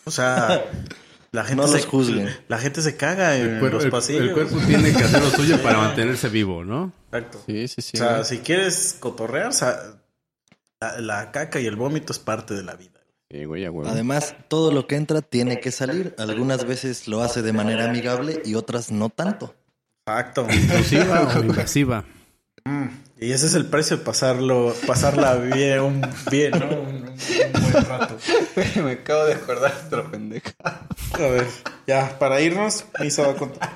O sea, la gente No se los juzguen. La gente se caga en los el- pasillos. el cuerpo tiene que hacer lo suyo para mantenerse vivo, ¿no? Exacto. Sí, sí, sí. o sea, güey. si quieres cotorrear, o sea, la, la caca y el vómito es parte de la vida. Sí, güey. Además, todo lo que entra tiene que salir. Algunas veces lo hace de manera amigable y otras no tanto. Exacto. Inclusiva o invasiva. Mm, Y ese es el precio de pasarlo, pasarla bien, un, bien, ¿no? Un, un- un buen rato. Me acabo de acordar de otra pendeja. A ver, ya, para irnos, Misa va a contar.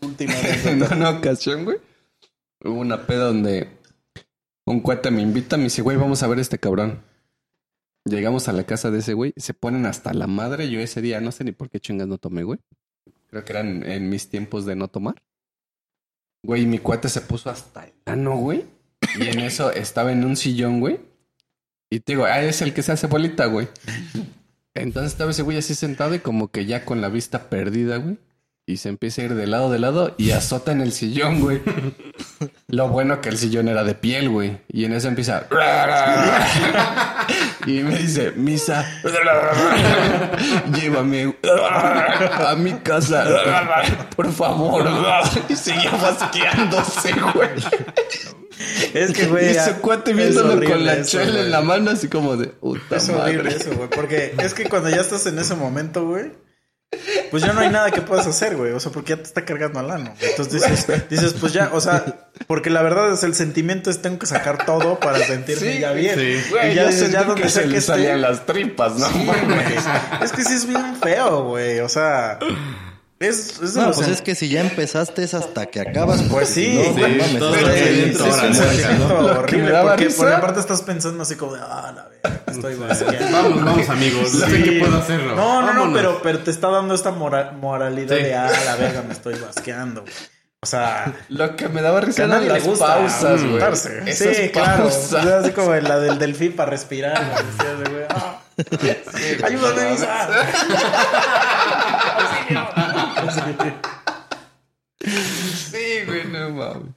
Última en una ocasión, güey, hubo una peda donde un cuate me invita, me dice, güey, vamos a ver a este cabrón. Llegamos a la casa de ese güey, se ponen hasta la madre. Yo ese día no sé ni por qué chingas no tomé, güey. Creo que eran en mis tiempos de no tomar. Güey, mi cuate se puso hasta el ano, güey. Y en eso estaba en un sillón, güey. Y te digo, ah, es el que se hace bolita, güey. Entonces estaba ese güey así sentado y como que ya con la vista perdida, güey. Y se empieza a ir de lado de lado y azota en el sillón, güey. Lo bueno que el sillón era de piel, güey. Y en eso empieza. Y me dice, Misa, llévame a mi casa, por favor. Y seguía basqueándose, güey. Es que, Y güey. ese ya- cuate viéndolo con la eso, chela en la mano, así como de puta Es horrible madre. eso, güey. Porque es que cuando ya estás en ese momento, güey, pues ya no hay nada que puedas hacer, güey. O sea, porque ya te está cargando al ano. Entonces dices, dices, pues ya, o sea, porque la verdad es el sentimiento es tengo que sacar todo para sentirme ya bien. Güey, y ya dices, ya donde que se que le salían las tripas, ¿no? Sí. Es que sí es bien feo, güey. O sea, es, No, pues es que si ya empezaste es hasta que acabas. Pues sí, si no, sí, no mames, todo estás pensando así como de, ah, la verga, me estoy basqueando. Vamos, vamos, amigos. Sé Sí. que puedo hacerlo. No, no, no, pero, pero te está dando esta mora- moralidad Sí. de, ah, la verga, me estoy basqueando. güey. O sea, Lo que me daba que risa eran las gusta pausas, güey. Esas Sí, claro. pausas. Así como la del delfín para respirar. güey. Así de, güey, ah. Ayúdame, Isa. Sí, güey, no mames.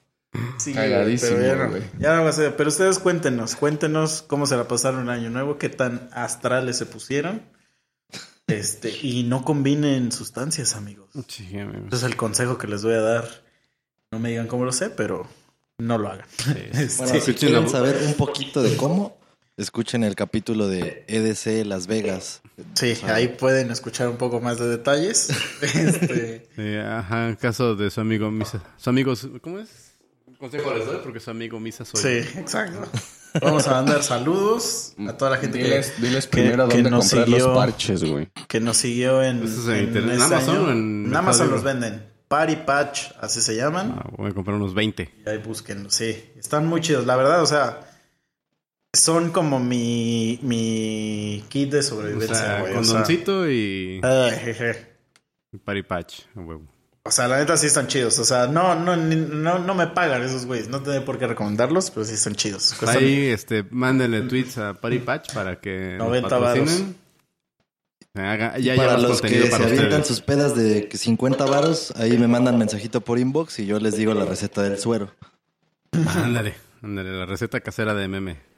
Sí, Cagadísimo, pero ya no- güey. Ya no va a ser. Pero ustedes cuéntenos, cuéntenos cómo se la pasaron Año Nuevo, qué tan astrales se pusieron. Este, y no combinen sustancias, amigos. Sí, amigos. Ese es el consejo que les voy a dar. No me digan cómo lo sé, pero no lo hagan. Este, Bueno, si quieren la- saber un poquito de cómo, escuchen el capítulo de EDC Las Vegas. sí, ahí pueden escuchar un poco más de detalles. Este, Sí, ajá, en caso de su amigo Misa. Su amigo, ¿cómo es? Consejo les doy porque su amigo Misa soy. sí, exacto. Vamos a mandar saludos a toda la gente que- Diles, diles que- primero que dónde nos comprar siguió- los parches, güey. que nos siguió en, ¿Eso es en internet? ¿En este Amazon año. o en Mercado Amazon Libre? los venden. Party Patch, así se llaman. Ah, voy a comprar unos 20. Y ahí búsquenlo, sí. Están muy chidos, la verdad, o sea, son como mi, mi kit de O sobrevivencia, sea, güey. o sea, condoncito y ay, jeje. party patch. a huevo. O sea, la neta sí están chidos. O sea, no, no, ni- no, no me pagan esos güeyes. No tengo por qué recomendarlos, pero sí están chidos. Cuestan- Ahí, este, mándenle tweets a Party Patch para que nos 90 patrocinen. Haga- ya para los que se avientan sus pedas de 50 varos, ahí me mandan mensajito por inbox y yo les digo la receta del suero. Ándale, ándale, la receta casera de meme.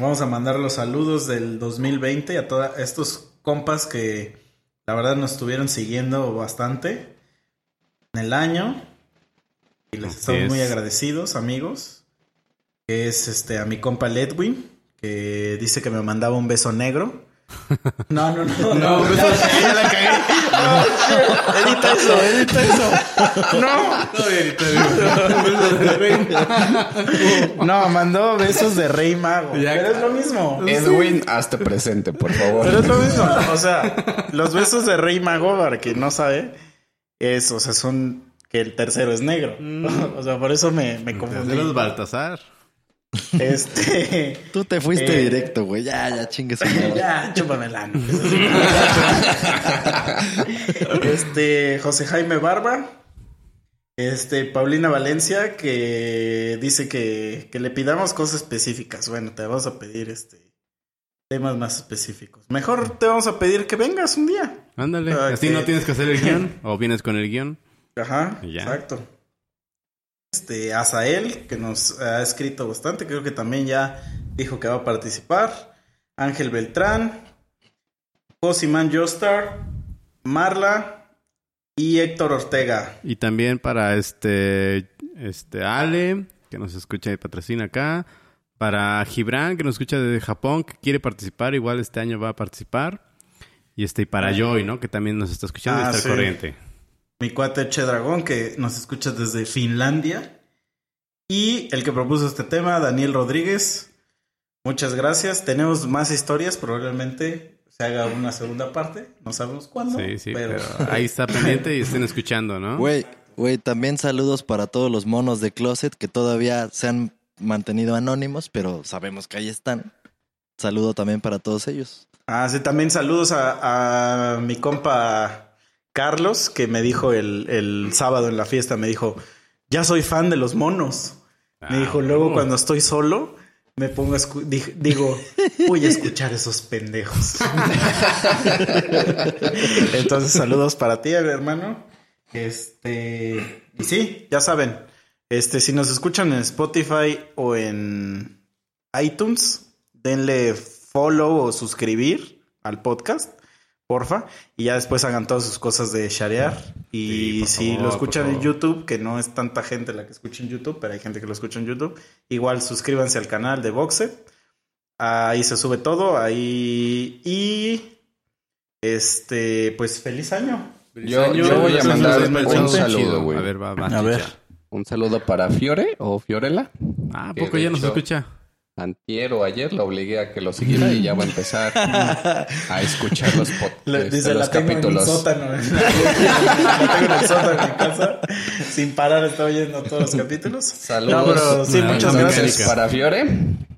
Vamos a mandar los saludos del 2020 a todos estos compas que la verdad nos estuvieron siguiendo bastante en el año. Y les Así estamos es. muy agradecidos, amigos. Que es este a mi compa Ledwin, que dice que me mandaba un beso negro. No, no, no. No, ya la cagué. No, edita eso, edita eso. No. No, mandó besos de Rey Mago. Ya- Pero es lo mismo. Edwin, hazte presente, por favor. Pero es lo mismo. O sea, los besos de Rey Mago, para quien no sabe, es, o sea, son que el tercero es negro. O sea, por eso me, me De los confundí. Baltasar. Este. Tú te fuiste Eh. directo, güey. Ya, ya chingues. Ya, chúpame el ano. Este, José Jaime Barba. Este, Paulina Valencia, que dice que, que le pidamos cosas específicas. Bueno, te vamos a pedir este temas más específicos. Mejor te vamos a pedir que vengas un día. Ándale. Así que- no tienes que hacer el guion. o vienes con el guion. Ajá, Ya. exacto. Este, Azael, que nos ha escrito bastante, creo que también ya dijo que va a participar. Ángel Beltrán, Josimán Jostar, Marla y Héctor Ortega. Y también para este, este Ale, que nos escucha y patrocina acá. Para Gibran, que nos escucha desde Japón, que quiere participar. Igual este año va a participar. Y este, y para Joy, ¿no? Que también nos está escuchando y Ah, está sí. corriente. Mi cuate Che Dragón, que nos escucha desde Finlandia. Y el que propuso este tema, Daniel Rodríguez. Muchas gracias. Tenemos más historias, probablemente se haga una segunda parte. No sabemos cuándo. Sí, sí, pero... pero ahí está pendiente y estén escuchando, ¿no? Güey, güey, también saludos para todos los monos de closet que todavía se han mantenido anónimos, pero sabemos que ahí están. Saludo también para todos ellos. Ah, sí, también saludos a, a mi compa Carlos, que me dijo el, el sábado en la fiesta, me dijo, ya soy fan de los monos. Me Ah, dijo, luego cuando estoy solo, me pongo a digo, voy a escuchar esos pendejos. Entonces, saludos para ti, hermano. Este, y sí, ya saben, este, si nos escuchan en Spotify o en iTunes, denle follow o suscribir al podcast, porfa, y ya después hagan todas sus cosas de sharear. Y Sí, si favor, lo escuchan en. YouTube, que no es tanta gente la que escucha en YouTube, pero hay gente que lo escucha en YouTube, igual suscríbanse al canal de Boxet. Ahí se sube todo, ahí y este, pues feliz año. Yo- yo voy a mandar un saludo, güey. A ver, va, va. A ver. Un saludo para Fiore o Fiorella. Ah, ¿a poco ya nos escucha? Antier o ayer lo obligué a que lo siguiera y ya va a empezar a escuchar los, pod- Le- este, dice, los la tengo capítulos. en un sótano. la tengo en el sótano de mi casa. Sin parar está oyendo todos los capítulos. Saludos. No, pero sí, muchas gracias. Para Fiore.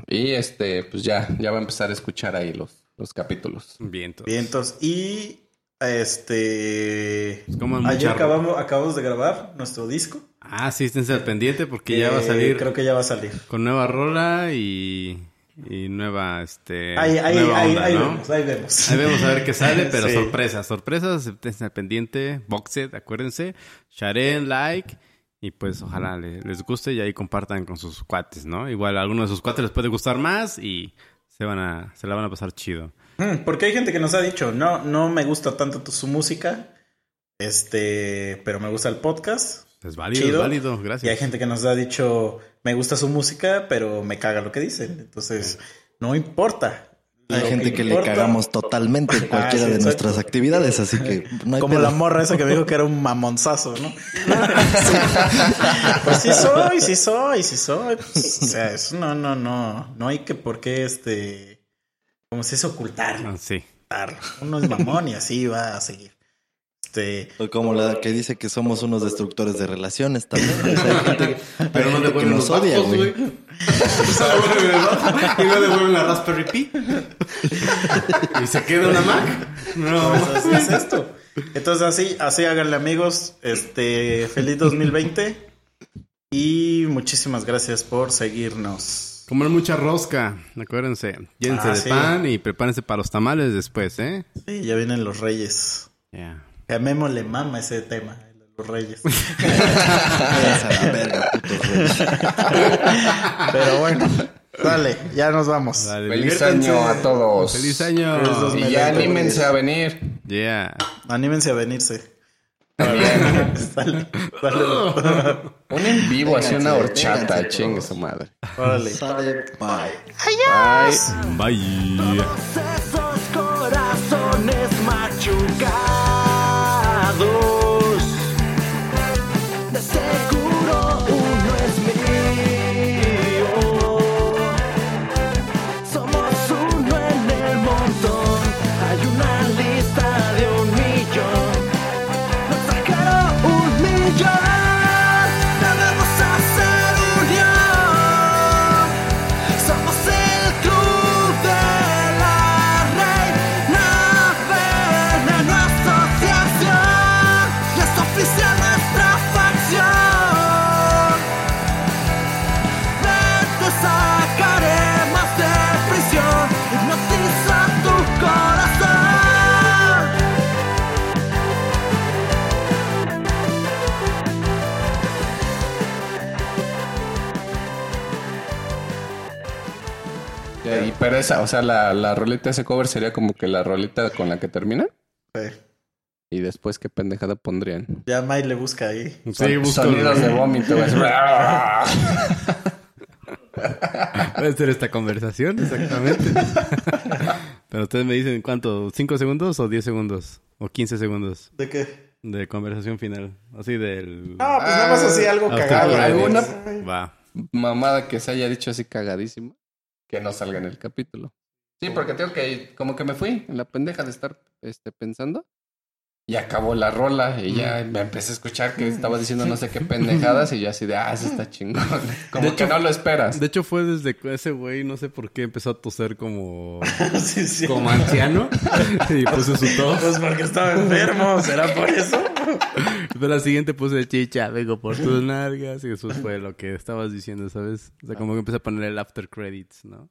Y este, pues ya, ya va a empezar a escuchar ahí los, los capítulos. Vientos. Vientos. Y este. como ayer acabamos, acabamos de grabar nuestro disco. Ah, sí, esténse al pendiente porque ya va a Eh, salir Creo que ya va a salir. con nueva rola y, y nueva, este, Ahí, nueva ahí, onda, ahí ¿no? vemos, ahí vemos. Ahí vemos a ver qué sale, pero Sí. sorpresas, sorpresas, esténse al pendiente, boxet, acuérdense, sharen, like, y pues ojalá le- les guste y ahí compartan con sus cuates, ¿no? Igual a alguno de sus cuates les puede gustar más y se van a, se la van a pasar chido. Mm, Porque hay gente que nos ha dicho, no, no me gusta tanto tu- su música, este, pero me gusta el podcast. Es válido, Chido. es válido, Y hay gracias. gente que nos ha dicho, me gusta su música, pero me caga lo que dicen. Entonces, no importa. Hay gente que, le cagamos totalmente en cualquiera sí, de nuestras actividades, así que no hay Como pedo. la morra esa que me dijo que era un mamonzazo, ¿no? pues sí soy, sí soy, sí soy. Pues, o sea, eso no, no, no. No hay que por qué, este, como se es ocultarlo. Ah, sí. Uno es mamón y así va a seguir. Este, O como la que dice que somos unos destructores de relaciones también. O sea, gente, hay gente que nos odia, güey. y no devuelven la Raspberry Pi. y se queda una Mac. No. pues así es esto. Entonces así, así háganle amigos. Este, feliz 2020 y muchísimas gracias por seguirnos. Comer mucha rosca, acuérdense. Llévense Ah, de sí. pan y prepárense para los tamales después, ¿eh? Sí, ya vienen los reyes. Ya. Memo le mama ese tema, el de los reyes. Pero bueno, dale, ya nos vamos. Dale, Feliz año a todos. Feliz año. Y 2020. ya anímense a venir. Yeah. Anímense a venirse. Dale, dale. Un en vivo, así una horchata, chingue todos. su madre. Órale. Sale, bye. Bye. Bye. esos corazones machucados. Esa, o sea, la, la rolita, ese cover sería como que la rolita con la que terminan. Sí. Y después, ¿qué pendejada pondrían? Ya May le busca ahí. Sí, Son- busco- Sonidos de vómito. Puede ser esta conversación, exactamente. Pero ustedes me dicen cuánto, ¿5 segundos o 10 segundos? ¿O 15 segundos ¿De qué? de conversación final? Así del... No, pues nada más así algo Ah, cagado. ¿Alguna? Va. Mamada que se haya dicho así cagadísima. Que no salga en el capítulo. Sí, porque tengo que... Como que me fui en la pendeja de estar este, pensando. Y acabó la rola y ya me empecé a escuchar que estaba diciendo no sé qué pendejadas y yo así de, ah, eso está chingón. Como De que hecho- no lo esperas. De hecho fue desde que ese güey, no sé por qué, empezó a toser como... sí, sí. como anciano. y puso su tos. Pues porque estaba enfermo, ¿será por eso? Pero la siguiente puse chicha, vengo por tus nalgas. Y eso fue lo que estabas diciendo, ¿sabes? O sea, como que empecé a poner el after credits, ¿no?